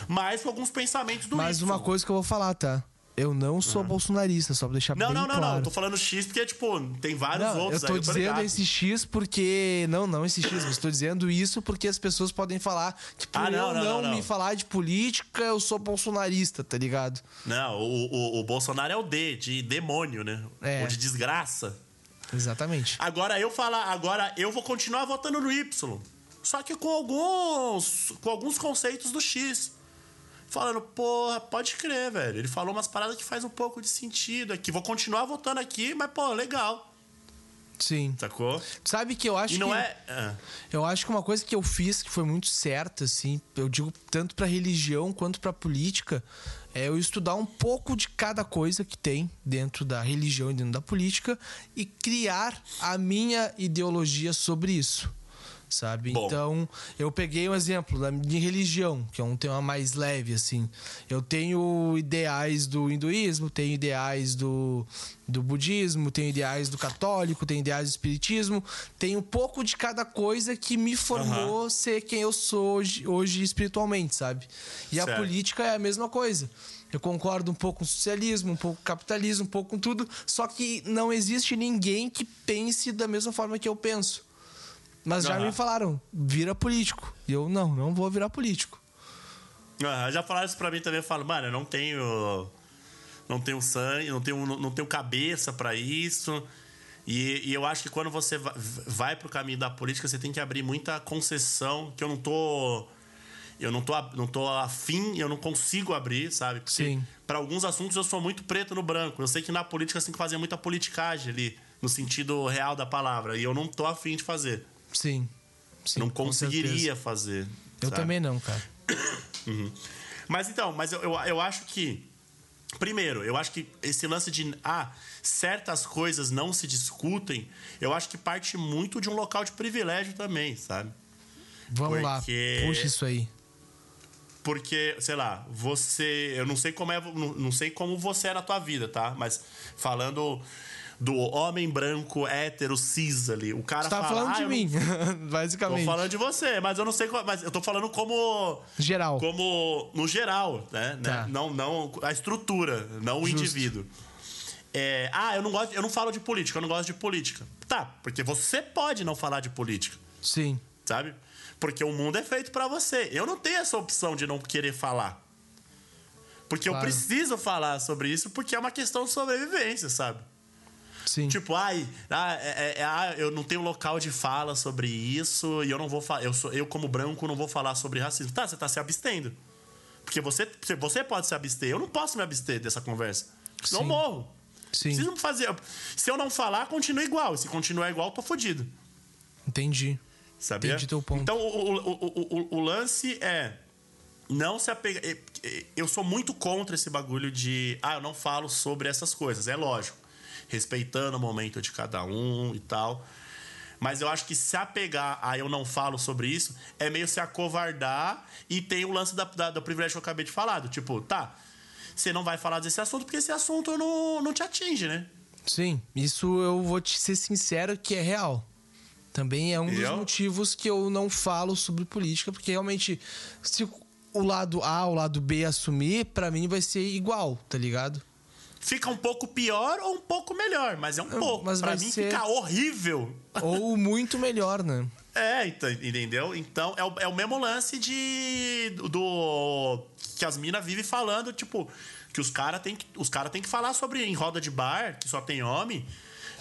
Mas com alguns pensamentos do Mas Y. uma coisa que eu vou falar, tá? Eu não sou bolsonarista, só pra deixar Não, bem não, não, claro. não. Eu tô falando X porque, tipo, tem vários Não, outros eu tô aí. dizendo ligado. esse X porque. Não, não esse X, mas tô dizendo isso porque as pessoas podem falar. Tipo, Ah, não, eu não, não, não, não. me falar de política, eu sou bolsonarista, tá ligado? Não, o, o, o Bolsonaro é o D, de demônio, né? É. Ou de desgraça. Exatamente. Agora eu falar, agora eu vou continuar votando no Y. Só que com alguns com alguns conceitos do X. Falando, porra, pode crer, velho. Ele falou umas paradas que faz um pouco de sentido aqui. Vou continuar votando aqui, mas, pô, legal. Sim. Sacou? Sabe que eu acho E não que. é. ah, Eu acho que uma coisa que eu fiz que foi muito certa, assim, eu digo tanto pra religião quanto pra política, é eu estudar um pouco de cada coisa que tem dentro da religião e dentro da política e criar a minha ideologia sobre isso. Sabe? Bom. Então, eu peguei um exemplo da minha religião, que é um tema mais leve, assim. Eu tenho ideais do hinduísmo, tenho ideais do, do budismo, tenho ideais do católico, tenho ideais do espiritismo. Tenho um pouco de cada coisa que me formou ser quem eu sou hoje, hoje espiritualmente, sabe? E a Certo. política é a mesma coisa. Eu concordo um pouco com o socialismo, um pouco com o capitalismo, um pouco com tudo, só que não existe ninguém que pense da mesma forma que eu penso. Mas já Aham. me falaram, vira político. E eu, não, não vou virar político. já falaram isso pra mim também. Eu falo, mano, eu não tenho. Não tenho sangue, não tenho, não tenho cabeça pra isso. E, e eu acho que quando você va- vai pro caminho da política, você tem que abrir muita concessão, que eu não tô. Eu não tô, não tô afim, eu não consigo abrir, sabe? Porque Sim. para alguns assuntos eu sou muito preto no branco. Eu sei que na política você tem que fazer muita politicagem ali, no sentido real da palavra. E eu não tô afim de fazer. Sim. Sim não conseguiria fazer. Eu sabe? também não, cara. Mas então, mas eu, eu, eu acho que. Primeiro, eu acho que esse lance de. Ah, certas coisas não se discutem, eu acho que parte muito de um local de privilégio também, sabe? Vamos lá, Porque- puxa isso aí. Porque, sei lá, você. Eu não sei como é. Não, não sei como você é na tua vida, tá? Mas falando do homem branco, hétero, cis ali. O cara Você tá fala. falando ah, de eu mim, Não, tô basicamente. falando de você, mas eu não sei. qual- Mas eu tô falando como. Geral. como no geral, né? Tá. Né? Não, não a estrutura, não o Justo. indivíduo. É, ah, eu não gosto, eu não falo de política, eu não gosto de política. Tá, porque você pode não falar de política, Sim. sabe? Porque o mundo é feito pra você. Eu não tenho essa opção de não querer falar. Porque eu Claro. preciso falar sobre isso porque é uma questão de sobrevivência, sabe? Sim. Tipo, ai, ah, é- é- é- ah, eu não tenho local de fala sobre isso e eu não vou falar. Eu, sou- eu, como branco, não vou falar sobre racismo. Tá, você tá se abstendo. Porque você, você pode se abster. Eu não posso me abster dessa conversa. Sim. morro. Sim. Preciso fazer. Se eu não falar, continua igual. Se continuar igual, eu tô fodido. Entendi. Sabia? Entendi teu ponto. Então, o, o, o, o, o lance é não se apegar. Eu sou muito contra esse bagulho de. Ah, eu não falo sobre essas coisas. É lógico. Respeitando o momento de cada um e tal. Mas eu acho que se apegar a eu não falo sobre isso é meio se acovardar e tem o lance da, da- do privilégio que eu acabei de falar. Do tipo, tá, você não vai falar desse assunto porque esse assunto não, não te atinge, né? Sim, isso eu vou te ser sincero que é real. Também é um dos motivos que eu não falo sobre política, porque realmente, se o lado A, o lado B assumir, pra mim vai ser igual, tá ligado? Fica um pouco pior ou um pouco melhor, mas é um pouco. mas pra mim ser- fica horrível. Ou muito melhor, né? É, então, entendeu? Então é o, é o mesmo lance de. do. que as minas vivem falando, tipo, que os caras têm que. Os caras têm que falar sobre em roda de bar, que só tem homem,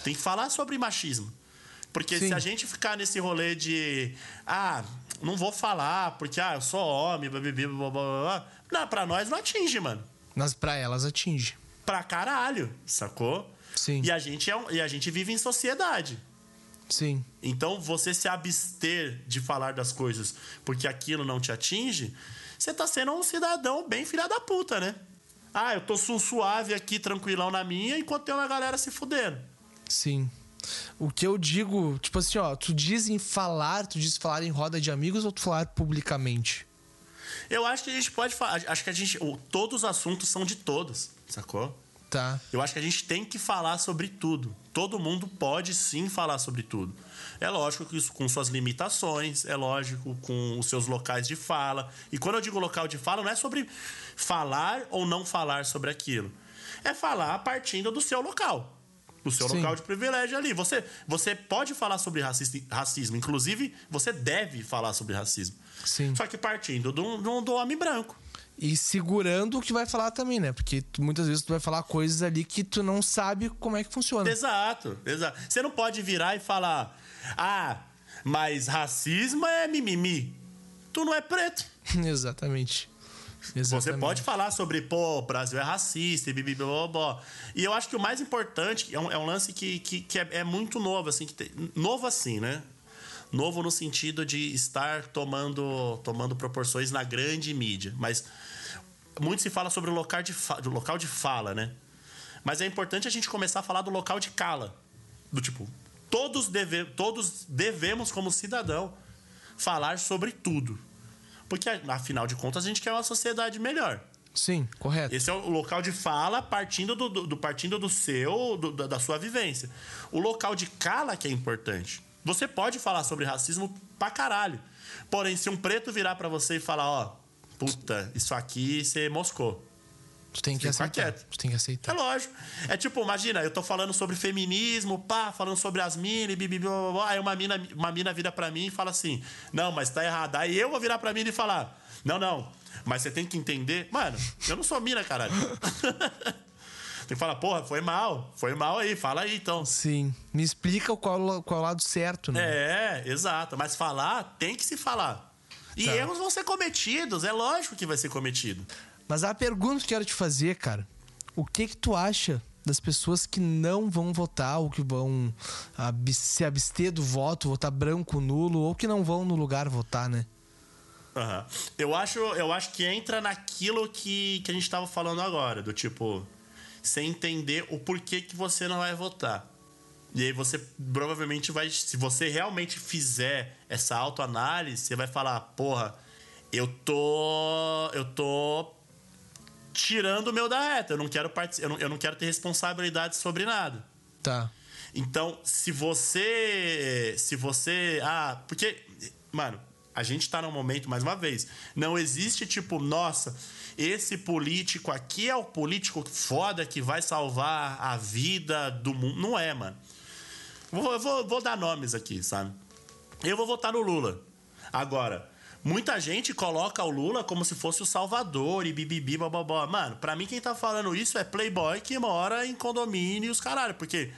tem que falar sobre machismo. Porque Sim. se a gente ficar nesse rolê de. Ah, não vou falar, porque ah, eu sou homem, blá, blá, blá, blá. Não, pra nós não atinge, mano. Mas pra elas atinge. Pra caralho, sacou? Sim. E a gente, é um- e a gente vive em sociedade. Sim. Então, você se abster de falar das coisas porque aquilo não te atinge, você tá sendo um cidadão bem filha da puta, né? Ah, eu tô su- suave aqui, tranquilão na minha, enquanto tem uma galera se fudendo. Sim. O que eu digo, tipo assim, ó, tu diz em falar, tu diz falar em roda de amigos ou tu falar publicamente? Eu acho que a gente pode falar. Acho que a gente. Todos os assuntos são de todos, sacou? Tá. Eu acho que a gente tem que falar sobre tudo. Todo mundo pode sim falar sobre tudo. É lógico que isso com suas limitações, é lógico com os seus locais de fala. E quando eu digo local de fala, não é sobre falar ou não falar sobre aquilo. é falar partindo do seu local. Do seu Sim. local de privilégio ali. Você, você pode falar sobre racismo, racismo, inclusive você deve falar sobre racismo. Sim. Só que partindo do, do, do homem branco. E segurando o que vai falar também, né? Porque tu, muitas vezes tu vai falar coisas ali que tu não sabe como é que funciona. Exato, exato. Você não pode virar e falar: ah, mas racismo é mimimi. Tu não é preto. Exatamente. Exatamente. Você pode falar sobre, pô, o Brasil é racista e bibi, E eu acho que o mais importante é um, é um lance que, que, que é, é, muito novo, assim, que tem, novo assim, né? Novo no sentido de estar tomando, tomando proporções na grande mídia. Mas muito se fala sobre o local de, do local de fala, né? Mas é importante a gente começar a falar do local de cala. Do tipo, todos, deve, todos devemos, como cidadão, falar sobre tudo. Porque, afinal de contas, a gente quer uma sociedade melhor. Sim, correto. Esse é o local de fala partindo do, do, do partindo do seu, do, da sua vivência. O local de cala que é importante. Você pode falar sobre racismo pra caralho. Porém, se um preto virar para você e falar, ó, puta, isso aqui você moscou. Tu tem que aceitar. Tu tem que aceitar. É lógico. É tipo, imagina, eu tô falando sobre feminismo, pá, falando sobre as minas, aí uma mina, uma mina vira pra mim e fala assim: Não, mas tá errado. Aí eu vou virar pra mina e falar: Não, não, mas você tem que entender. Mano, eu não sou mina, caralho. tem que falar, porra, foi mal. Foi mal aí, fala aí então. Sim. Me explica qual, qual o lado certo, né? É, exato. Mas falar, tem que se falar. E tá. erros vão ser cometidos, é lógico que vai ser cometido. Mas a pergunta que eu quero te fazer, cara, o que que tu acha das pessoas que não vão votar ou que vão se abster do voto, votar branco, nulo, ou que não vão no lugar votar, né? Uhum. Eu, acho, eu acho que entra naquilo que, que a gente estava falando agora, do tipo, sem entender o porquê que você não vai votar. E aí você provavelmente vai. Se você realmente fizer essa autoanálise, você vai falar, porra, eu tô. Eu tô tirando o meu da reta. Eu não quero eu, não, eu não quero ter responsabilidade sobre nada. Tá. Então, se você. Se você. Ah, porque. Mano, a gente tá num momento, mais uma vez, não existe tipo, nossa, esse político aqui é o político foda que vai salvar a vida do mundo. Não é, mano. Vou, vou, vou dar nomes aqui, sabe? Eu vou votar no Lula. Agora, muita gente coloca o Lula como se fosse o salvador e bibibi, bababó. Mano, pra mim quem tá falando isso é playboy que mora em condomínios, caralho. Porque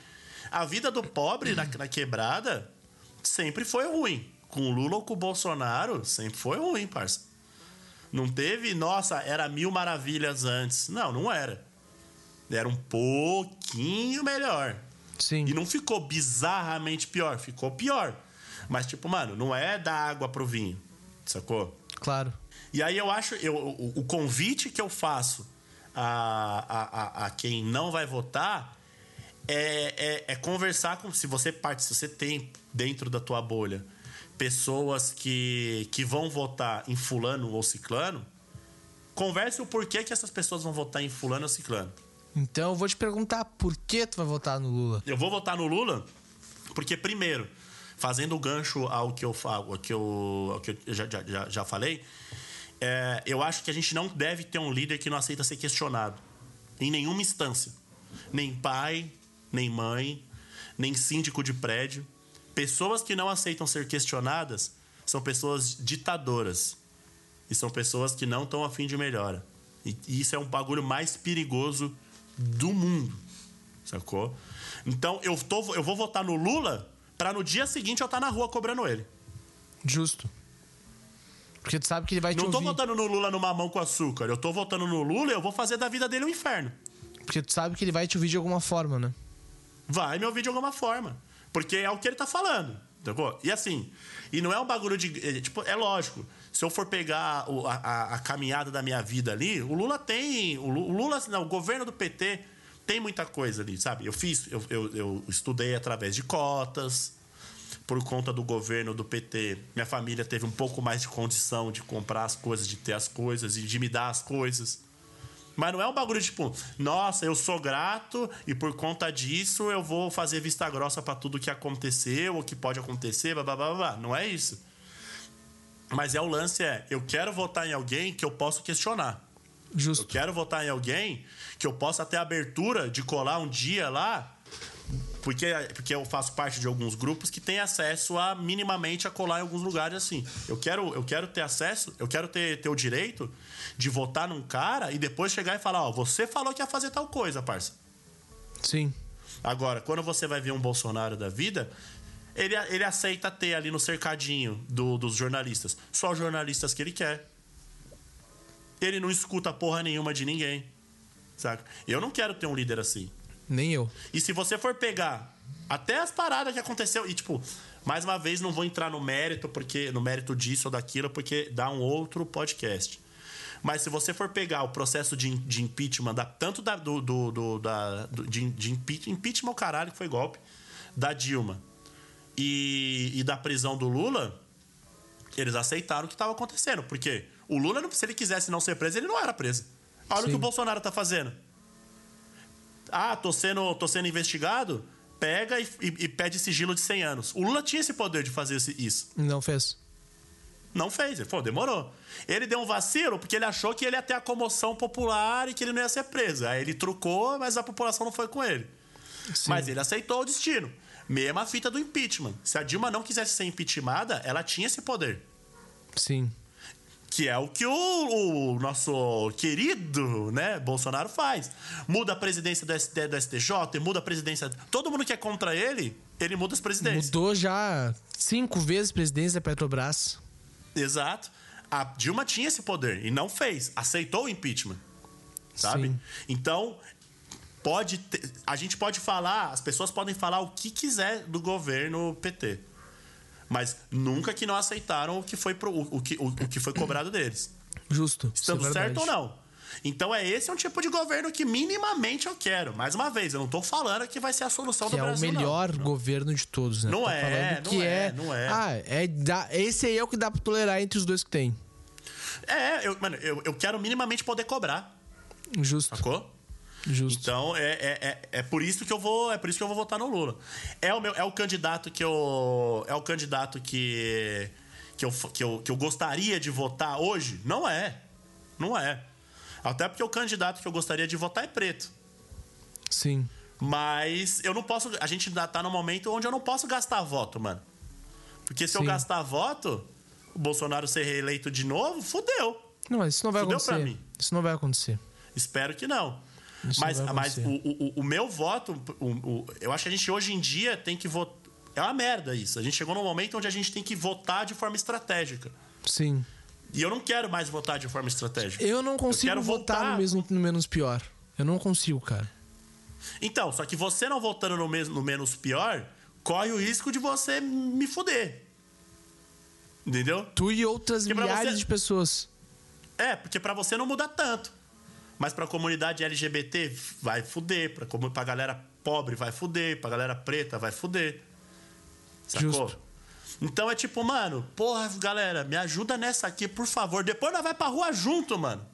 a vida do pobre na, na quebrada sempre foi ruim. Com o Lula ou com o Bolsonaro, sempre foi ruim, parça. Não teve, nossa, era mil maravilhas antes. Não, não era. Era um pouquinho melhor. Sim. E não ficou bizarramente pior, ficou pior. Mas, tipo, mano, não é da água pro vinho. Sacou? Claro. E aí eu acho, eu, o, o convite que eu faço a, a, a, a quem não vai votar é, é, é, conversar com. Se você parte, se você tem dentro da tua bolha pessoas que, que vão votar em fulano ou ciclano, converse o porquê que essas pessoas vão votar em fulano ou ciclano. Então eu vou te perguntar por que tu vai votar no Lula? Eu vou votar no Lula porque, primeiro, fazendo o gancho ao que eu, ao que eu, ao que eu já, já, já falei, é, eu acho que a gente não deve ter um líder que não aceita ser questionado. Em nenhuma instância. Nem pai, nem mãe, nem síndico de prédio. Pessoas que não aceitam ser questionadas são pessoas ditadoras. E são pessoas que não estão afim de melhora. E isso é um bagulho mais perigoso do mundo. Sacou? Então eu, tô, eu vou votar no Lula para no dia seguinte eu estar tá na rua cobrando ele. Justo. Porque tu sabe que ele vai te Não tô ouvir. votando no Lula no mamão com açúcar. Eu tô votando no Lula e eu vou fazer da vida dele um inferno. Porque tu sabe que ele vai te ouvir de alguma forma, né? Vai me ouvir de alguma forma. Porque é o que ele tá falando. Sacou? E assim, e não é um bagulho de. É, tipo, é lógico. Se eu for pegar o, a, a, caminhada da minha vida ali, o Lula tem. O Lula, não, o governo do PT tem muita coisa ali, sabe? Eu fiz, eu, eu, eu estudei através de cotas. Por conta do governo do PT, minha família teve um pouco mais de condição de comprar as coisas, de ter as coisas e de me dar as coisas. Mas não é um bagulho tipo, nossa, eu sou grato e por conta disso eu vou fazer vista grossa para tudo que aconteceu ou que pode acontecer, blá, blá, blá, blá. Não é isso. Mas é o lance é, eu quero votar em alguém que eu posso questionar. Justo. Eu quero votar em alguém que eu possa ter abertura de colar um dia lá, porque, porque eu faço parte de alguns grupos que tem acesso a minimamente a colar em alguns lugares assim. Eu quero, eu quero ter acesso, eu quero ter, ter o direito de votar num cara e depois chegar e falar, ó, você falou que ia fazer tal coisa, parça. Sim. Agora, quando você vai ver um Bolsonaro da vida, ele, ele aceita ter ali no cercadinho do, dos jornalistas só os jornalistas que ele quer. Ele não escuta porra nenhuma de ninguém. Saca? Eu não quero ter um líder assim. Nem eu. E se você for pegar até as paradas que aconteceu, e tipo, mais uma vez não vou entrar no mérito, porque no mérito disso ou daquilo, porque dá um outro podcast. Mas se você for pegar o processo de, de impeachment, da, tanto da, do, do, do da, do, de, de impeachment, impeachment o caralho que foi golpe, da Dilma e, e da prisão do Lula, eles aceitaram o que estava acontecendo. Porque o Lula, se ele quisesse não ser preso, ele não era preso. Olha Sim. o que o Bolsonaro tá fazendo. Ah, tô sendo, tô sendo investigado? Pega e, e, e pede sigilo de 100 anos. O Lula tinha esse poder de fazer isso. Não fez. Não fez. Ele falou, demorou. Ele deu um vacilo porque ele achou que ele ia ter a comoção popular e que ele não ia ser preso. Aí ele trucou, mas a população não foi com ele. Sim. Mas ele aceitou o destino. Mesma fita do impeachment. Se a Dilma não quisesse ser impeachmentada, ela tinha esse poder. Sim. Que é o que o, o, nosso querido né, Bolsonaro faz. Muda a presidência do, ST, do STJ, muda a presidência. Todo mundo que é contra ele, ele muda as presidências. Mudou já cinco vezes a presidência da Petrobras. Exato. A Dilma tinha esse poder e não fez. Aceitou o impeachment. Sabe? Sim. Então, pode ter, a gente pode falar, as pessoas podem falar o que quiser do governo PT. Mas nunca que não aceitaram o que foi, pro, o, que, o, o que foi cobrado deles. Justo. Estando é certo ou não. Então é esse é um tipo de governo que minimamente eu quero. Mais uma vez, eu não estou falando que vai ser a solução que do Brasil. É o melhor não. governo de todos, né? Não é, não que é, é, não é. Ah, é dá, esse aí é o que dá para tolerar entre os dois que tem. É, eu, mano, eu, eu quero minimamente poder cobrar. Justo. Sacou? Justo. Então é, é, é, é, por isso que eu vou é por isso que eu vou votar no Lula. É o meu é o candidato que eu é o candidato que que eu, que eu, que eu gostaria de votar hoje? Não é. Não é. Até porque o candidato que eu gostaria de votar é preto. Sim. Mas eu não posso. A gente ainda tá no momento onde eu não posso gastar voto, mano. Porque se Sim. eu gastar voto, o Bolsonaro ser reeleito de novo, fudeu. Não, mas isso não vai fudeu acontecer. Pra mim. Isso não vai acontecer. Espero que não. Isso mas mas o, o, o, meu voto, o, eu acho que a gente hoje em dia tem que votar. É uma merda isso. A gente chegou num momento onde a gente tem que votar de forma estratégica. Sim. E eu não quero mais votar de forma estratégica. Eu não consigo eu votar voltar... no, mesmo, no menos pior. Eu não consigo, cara. Então, só que você não votando no, mesmo, no menos pior, corre o risco de você me fuder. Entendeu? Tu e outras milhares você... de pessoas. É, porque para você não muda tanto. Mas pra comunidade LGBT vai fuder. Pra, pra galera pobre vai fuder. Pra galera preta vai fuder. Sacou? Justo. Então é tipo, mano, porra, galera, me ajuda nessa aqui, por favor. Depois nós vai pra rua junto, mano.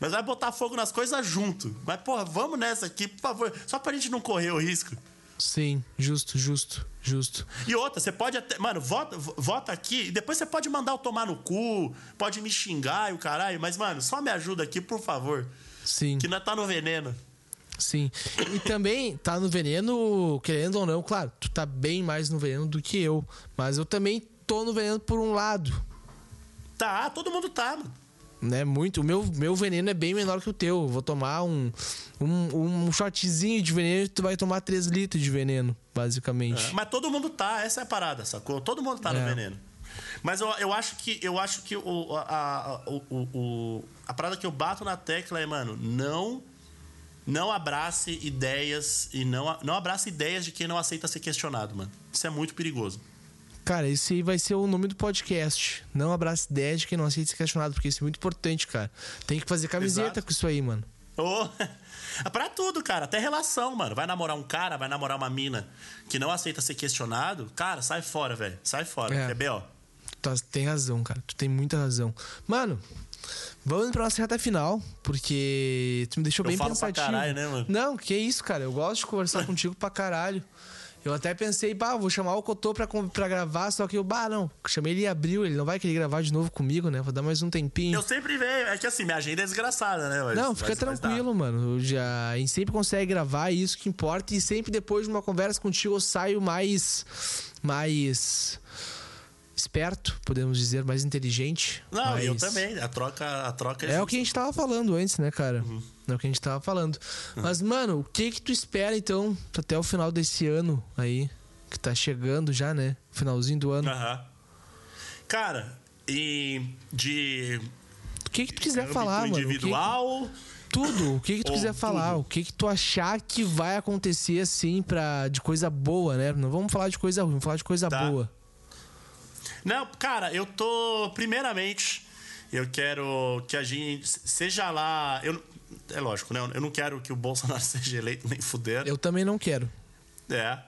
Nós vai botar fogo nas coisas junto. Mas, porra, vamos nessa aqui, por favor. Só pra gente não correr o risco. Sim, justo, justo, justo. E outra, você pode até. Mano, vota, vota aqui e depois você pode mandar eu tomar no cu, pode me xingar e o caralho, mas, mano, só me ajuda aqui, por favor. Sim. Que não tá no veneno. Sim. E também tá no veneno, querendo ou não, claro, tu tá bem mais no veneno do que eu. Mas eu também tô no veneno por um lado. Tá, todo mundo tá, mano. Né, muito. O meu, meu veneno é bem menor que o teu. Eu vou tomar um, um, um shotzinho de veneno e tu vai tomar 3 litros de veneno, basicamente. É, mas todo mundo tá, essa é a parada, sacou? Todo mundo tá é. no veneno. Mas eu, eu acho que eu acho que o, a, a, o, o, a parada que eu bato na tecla é, mano, não não abrace ideias e não, não abrace ideias de quem não aceita ser questionado, mano. Isso é muito perigoso. Cara, esse aí vai ser o nome do podcast. Não abrace ideias de quem não aceita ser questionado, porque isso é muito importante, cara. Tem que fazer camiseta Exato. com isso aí, mano. Oh, pra tudo, cara. Até relação, mano. Vai namorar um cara, vai namorar uma mina que não aceita ser questionado. Cara, sai fora, velho. Sai fora. É, é B.O. Tu tem razão, cara. Tu tem muita razão. Mano, Vamos pra nossa reta final, porque tu me deixou eu bem falo pensativo. Pra caralho, né, mano? Não, que isso, cara. Eu gosto de conversar contigo pra caralho. Eu até pensei, bah, vou chamar o Cotô pra, pra gravar, só que eu, bah, não. Chamei ele em abril, ele não vai querer gravar de novo comigo, né? Vou dar mais um tempinho. Eu sempre venho. É que assim, minha agenda é desgraçada, né? Mas- Não, fica mas- mas tranquilo, mano. Eu já, a gente sempre consegue gravar, é isso que importa. E sempre depois de uma conversa contigo eu saio mais. mais. Esperto, podemos dizer, mais inteligente. Não, mais... eu também. A troca, a troca É o que a gente tava falando antes, né, cara? Uhum. É o que a gente tava falando. Mas, mano, o que que tu espera, então, até o final desse ano aí? Que tá chegando já, né? Finalzinho do ano. Aham. Cara, e de O que que tu quiser falar, mano? O que que- individual, Tudo, o que que tu quiser falar, tudo. o que que tu achar que vai acontecer assim para de coisa boa, né? Não vamos falar de coisa ruim, vamos falar de coisa Tá. boa. Não, cara, eu tô. Primeiramente, eu quero que a gente. Seja lá. Eu, é lógico, né? Eu não quero que o Bolsonaro seja eleito nem fuder. Eu também não quero. É.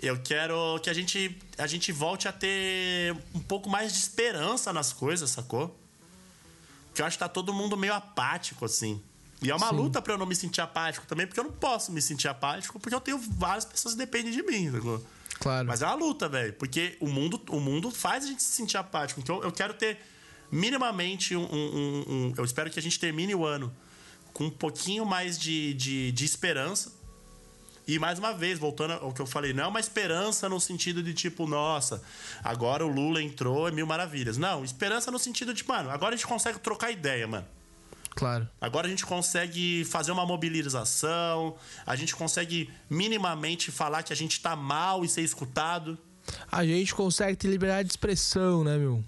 Eu quero que a gente, a gente volte a ter um pouco mais de esperança nas coisas, sacou? Porque eu acho que tá todo mundo meio apático, assim. E é uma Sim. luta pra eu não me sentir apático também, porque eu não posso me sentir apático, porque eu tenho várias pessoas que dependem de mim, sacou? Claro. Mas é uma luta, velho. Porque o mundo, o mundo faz a gente se sentir apático. Então eu quero ter minimamente um. um- um- um- eu espero que a gente termine o ano com um pouquinho mais de, de, de esperança. E mais uma vez, voltando ao que eu falei, não é uma esperança no sentido de tipo, nossa, agora o Lula entrou, é mil maravilhas. Não, esperança no sentido de, mano, agora a gente consegue trocar ideia, mano. Claro. Agora a gente consegue fazer uma mobilização, a gente consegue minimamente falar que a gente tá mal e ser escutado. A gente consegue ter liberdade de expressão, né, meu?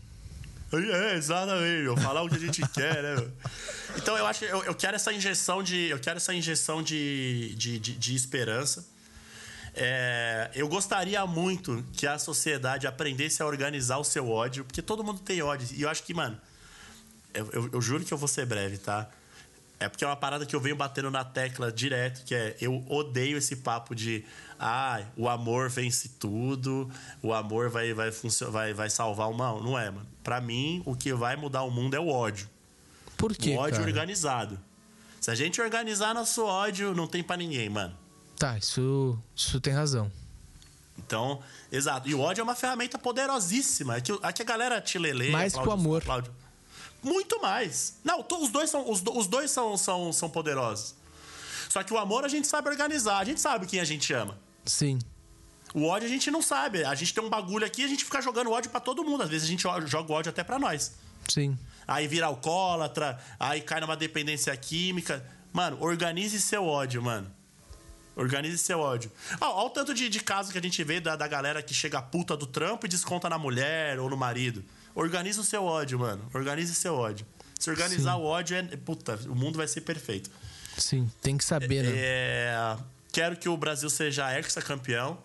É, exatamente, meu. Falar o que a gente quer, né? meu? Então eu acho que eu, eu quero essa injeção de. Eu quero essa injeção de, de, de, de esperança. É, eu gostaria muito que a sociedade aprendesse a organizar o seu ódio, porque todo mundo tem ódio. E eu acho que, mano, eu, eu- eu juro que eu vou ser breve, tá? É porque é uma parada que eu venho batendo na tecla direto, que é eu odeio esse papo de ah, o amor vence tudo, o amor vai, vai, vai, vai salvar o mal. Não é, mano. Pra mim, o que vai mudar o mundo é o ódio. Por quê, o ódio cara? organizado. Se a gente organizar nosso ódio, não tem pra ninguém, mano. Tá, isso, isso tem razão. Então, exato. E o ódio é uma ferramenta poderosíssima. É que, é que a galera te lele. Mais que o amor. Muito mais. Não, to- os dois são, os, os dois são, são, são poderosos. Só que o amor a gente sabe organizar, a gente sabe quem a gente ama. Sim. O ódio a gente não sabe. A gente tem um bagulho aqui, a gente fica jogando ódio pra todo mundo. Às vezes a gente joga ódio até pra nós. Sim. Aí vira alcoólatra, aí cai numa dependência química. Mano, organize seu ódio, mano. Organize seu ódio. Ó o tanto de, de casos que a gente vê da, da galera que chega puta do trampo e desconta na mulher ou no marido. Organize o seu ódio, mano. Organize seu ódio. Se organizar Sim. o ódio, é. Puta, o mundo vai ser perfeito. Sim. Tem que saber, né? É, quero que o Brasil seja ex-campeão,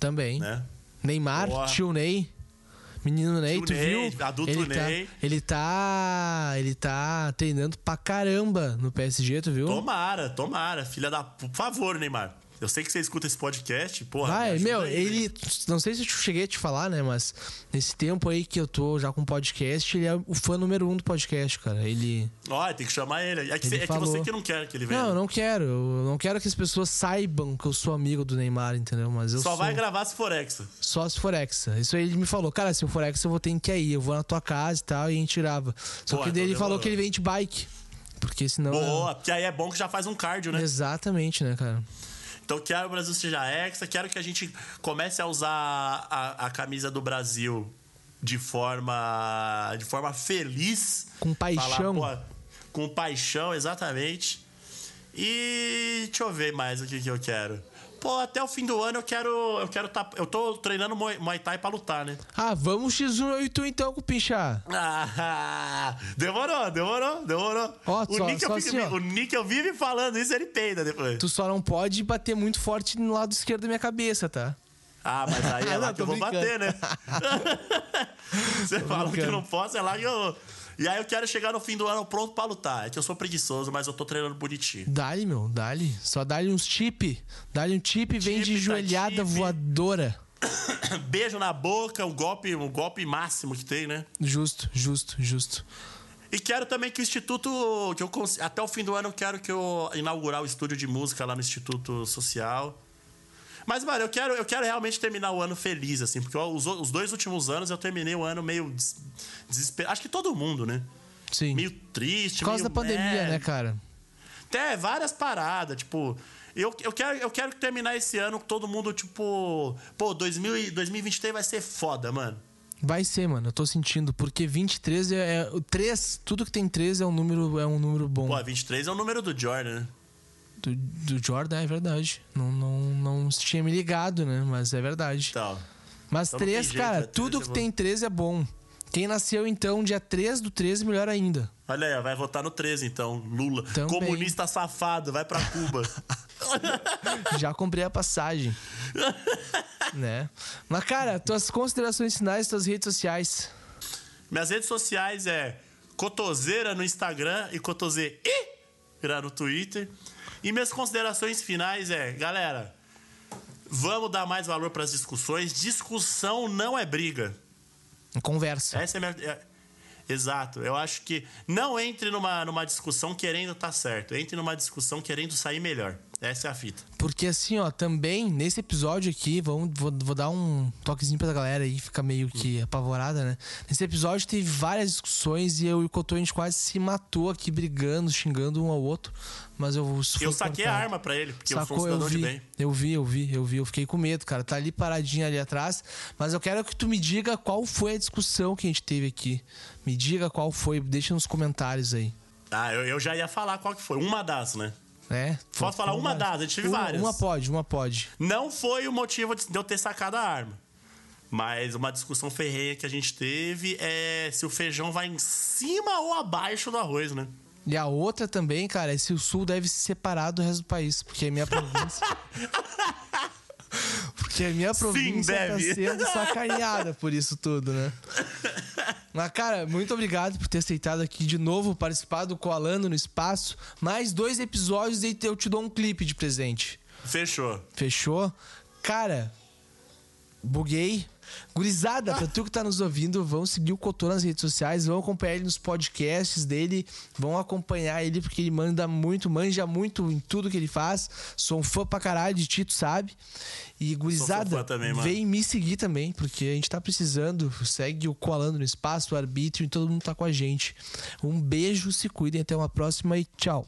Também. né? Neymar, Boa. tio Ney. Menino Ney, Tio tu Ney, viu? adulto ele Ney. Tá, ele tá. Ele tá treinando pra caramba no PSG, tu viu? Tomara, tomara. Filha da. Por favor, Neymar. Eu sei que você escuta esse podcast, porra. Vai, me meu, aí, ele. Não sei se eu cheguei a te falar, né? Mas nesse tempo aí que eu tô já com podcast, ele é o fã número um do podcast, cara. Ele. Ó, tem que chamar ele. É que, Ele é que você que não quer que ele venha. Não, eu não quero. Eu não quero que as pessoas saibam que eu sou amigo do Neymar, entendeu? Mas eu Só sou. vai gravar se for exa. Só se for Hexa. Isso aí ele me falou, cara, se eu for Hexa eu vou ter que ir. Eu vou na tua casa e tal, e a gente grava. Só Pô, que daí então ele falou que ele vem de bike. Porque senão. Boa, porque aí é bom que já faz um cardio, né? Exatamente, né, cara? Então quero que o Brasil seja exa, quero que a gente comece a usar a, a camisa do Brasil de forma de forma feliz. Com paixão. Falar, com paixão, exatamente. E deixa eu ver mais o que, que eu quero. Pô, até o fim do ano eu quero. Eu quero tá, Eu tô treinando Muay Muay Thai pra lutar, né? Ah, vamos X1 então Pinchá. Ah, demorou, demorou, demorou. Ó, o, só- Nick, só eu assim, o Nick eu vive falando isso, ele peida depois. Tu só não pode bater muito forte no lado esquerdo da minha cabeça, tá? Ah, mas aí é lá Não, que eu vou bater, né? Você fala que eu brincando. não posso, é lá que eu. E aí eu quero chegar no fim do ano pronto pra lutar. É que eu sou preguiçoso, mas eu tô treinando bonitinho. Dá-lhe, meu, dá-lhe. Só dá-lhe uns tip. Dá-lhe um tip e vem de tá joelhada voadora. Beijo na boca, o golpe, o golpe máximo que tem, né? Justo, justo, justo. E quero também que o Instituto. Que eu, até o fim do ano eu quero que eu inaugurar o estúdio de música lá no Instituto Social. Mas, mano, eu quero, eu quero realmente terminar o ano feliz, assim, porque os, os dois últimos anos eu terminei o ano meio des, desesperado. Acho que todo mundo, né? Sim. Meio triste, Por causa meio da pandemia, né, cara? Até várias paradas, tipo. Eu, eu, quero, eu quero terminar esse ano com todo mundo, tipo. Pô, 2000, e- 2023 vai ser foda, mano. Vai ser, mano. Eu tô sentindo. Porque 23 é. é o 3, tudo que tem 3 é um número, é um número bom. Pô, 23 é o número do Jordan, né? Do, do Jordan, é verdade. Não, não, não tinha me ligado, né? Mas é verdade. Então. Mas então 3, jeito, cara, é, três tudo é que tem 13 é bom. Quem nasceu, então, dia 3 do 13, melhor ainda. Olha aí, vai votar no 13, então. Lula. Também. Comunista safado, vai pra Cuba. Já comprei a passagem. né? Mas, cara, tuas considerações finais, tuas redes sociais. Minhas redes sociais é Cotoseira no Instagram e Cotoseira no Twitter. E minhas considerações finais é, galera, vamos dar mais valor para as discussões. Discussão não é briga. Conversa. Essa é minha. é- Exato. Eu acho que não entre numa, numa discussão querendo estar certo. Entre numa discussão querendo sair melhor. Essa é a fita. Porque assim, ó, também nesse episódio aqui, vamos, vou, vou dar um toquezinho pra galera aí, fica meio que apavorada, né? Nesse episódio teve várias discussões e eu e o Cotô, a gente quase se matou aqui, brigando, xingando um ao outro. Mas eu. Eu saquei a arma pra ele, porque eu Sacou, sou um eu cidadão vi, de bem. eu vi, eu vi, eu vi, eu fiquei com medo, cara. Tá ali paradinho ali atrás. Mas eu quero que tu me diga qual foi a discussão que a gente teve aqui. Me diga qual foi, deixa nos comentários aí. Ah, eu, eu já ia falar qual que foi. Uma das, né? Né? Posso falar uma das? A gente teve várias. Uma pode, uma pode. Não foi o motivo de eu ter sacado a arma. Mas uma discussão ferrenha que a gente teve é se o feijão vai em cima ou abaixo do arroz, né? E a outra também, cara, é se o sul deve se separar do resto do país, porque é minha província. porque a minha província tá deve. sendo sacaneada por isso tudo, né? Mas, cara, muito obrigado por ter aceitado aqui de novo participar do Coalando no Espaço. Mais dois episódios e eu te dou um clipe de presente. Fechou. Fechou? Cara, buguei. Gurizada, pra tu que tá nos ouvindo, vão seguir o Cotô nas redes sociais, vão acompanhar ele nos podcasts dele, vão acompanhar ele porque ele manda muito, manja muito em tudo que ele faz. Sou um fã pra caralho de Tito, sabe? E gurizada, também, vem me seguir também, porque a gente tá precisando. Segue o Coalando no Espaço, o Arbítrio e todo mundo tá com a gente. Um beijo, se cuidem, até uma próxima e tchau.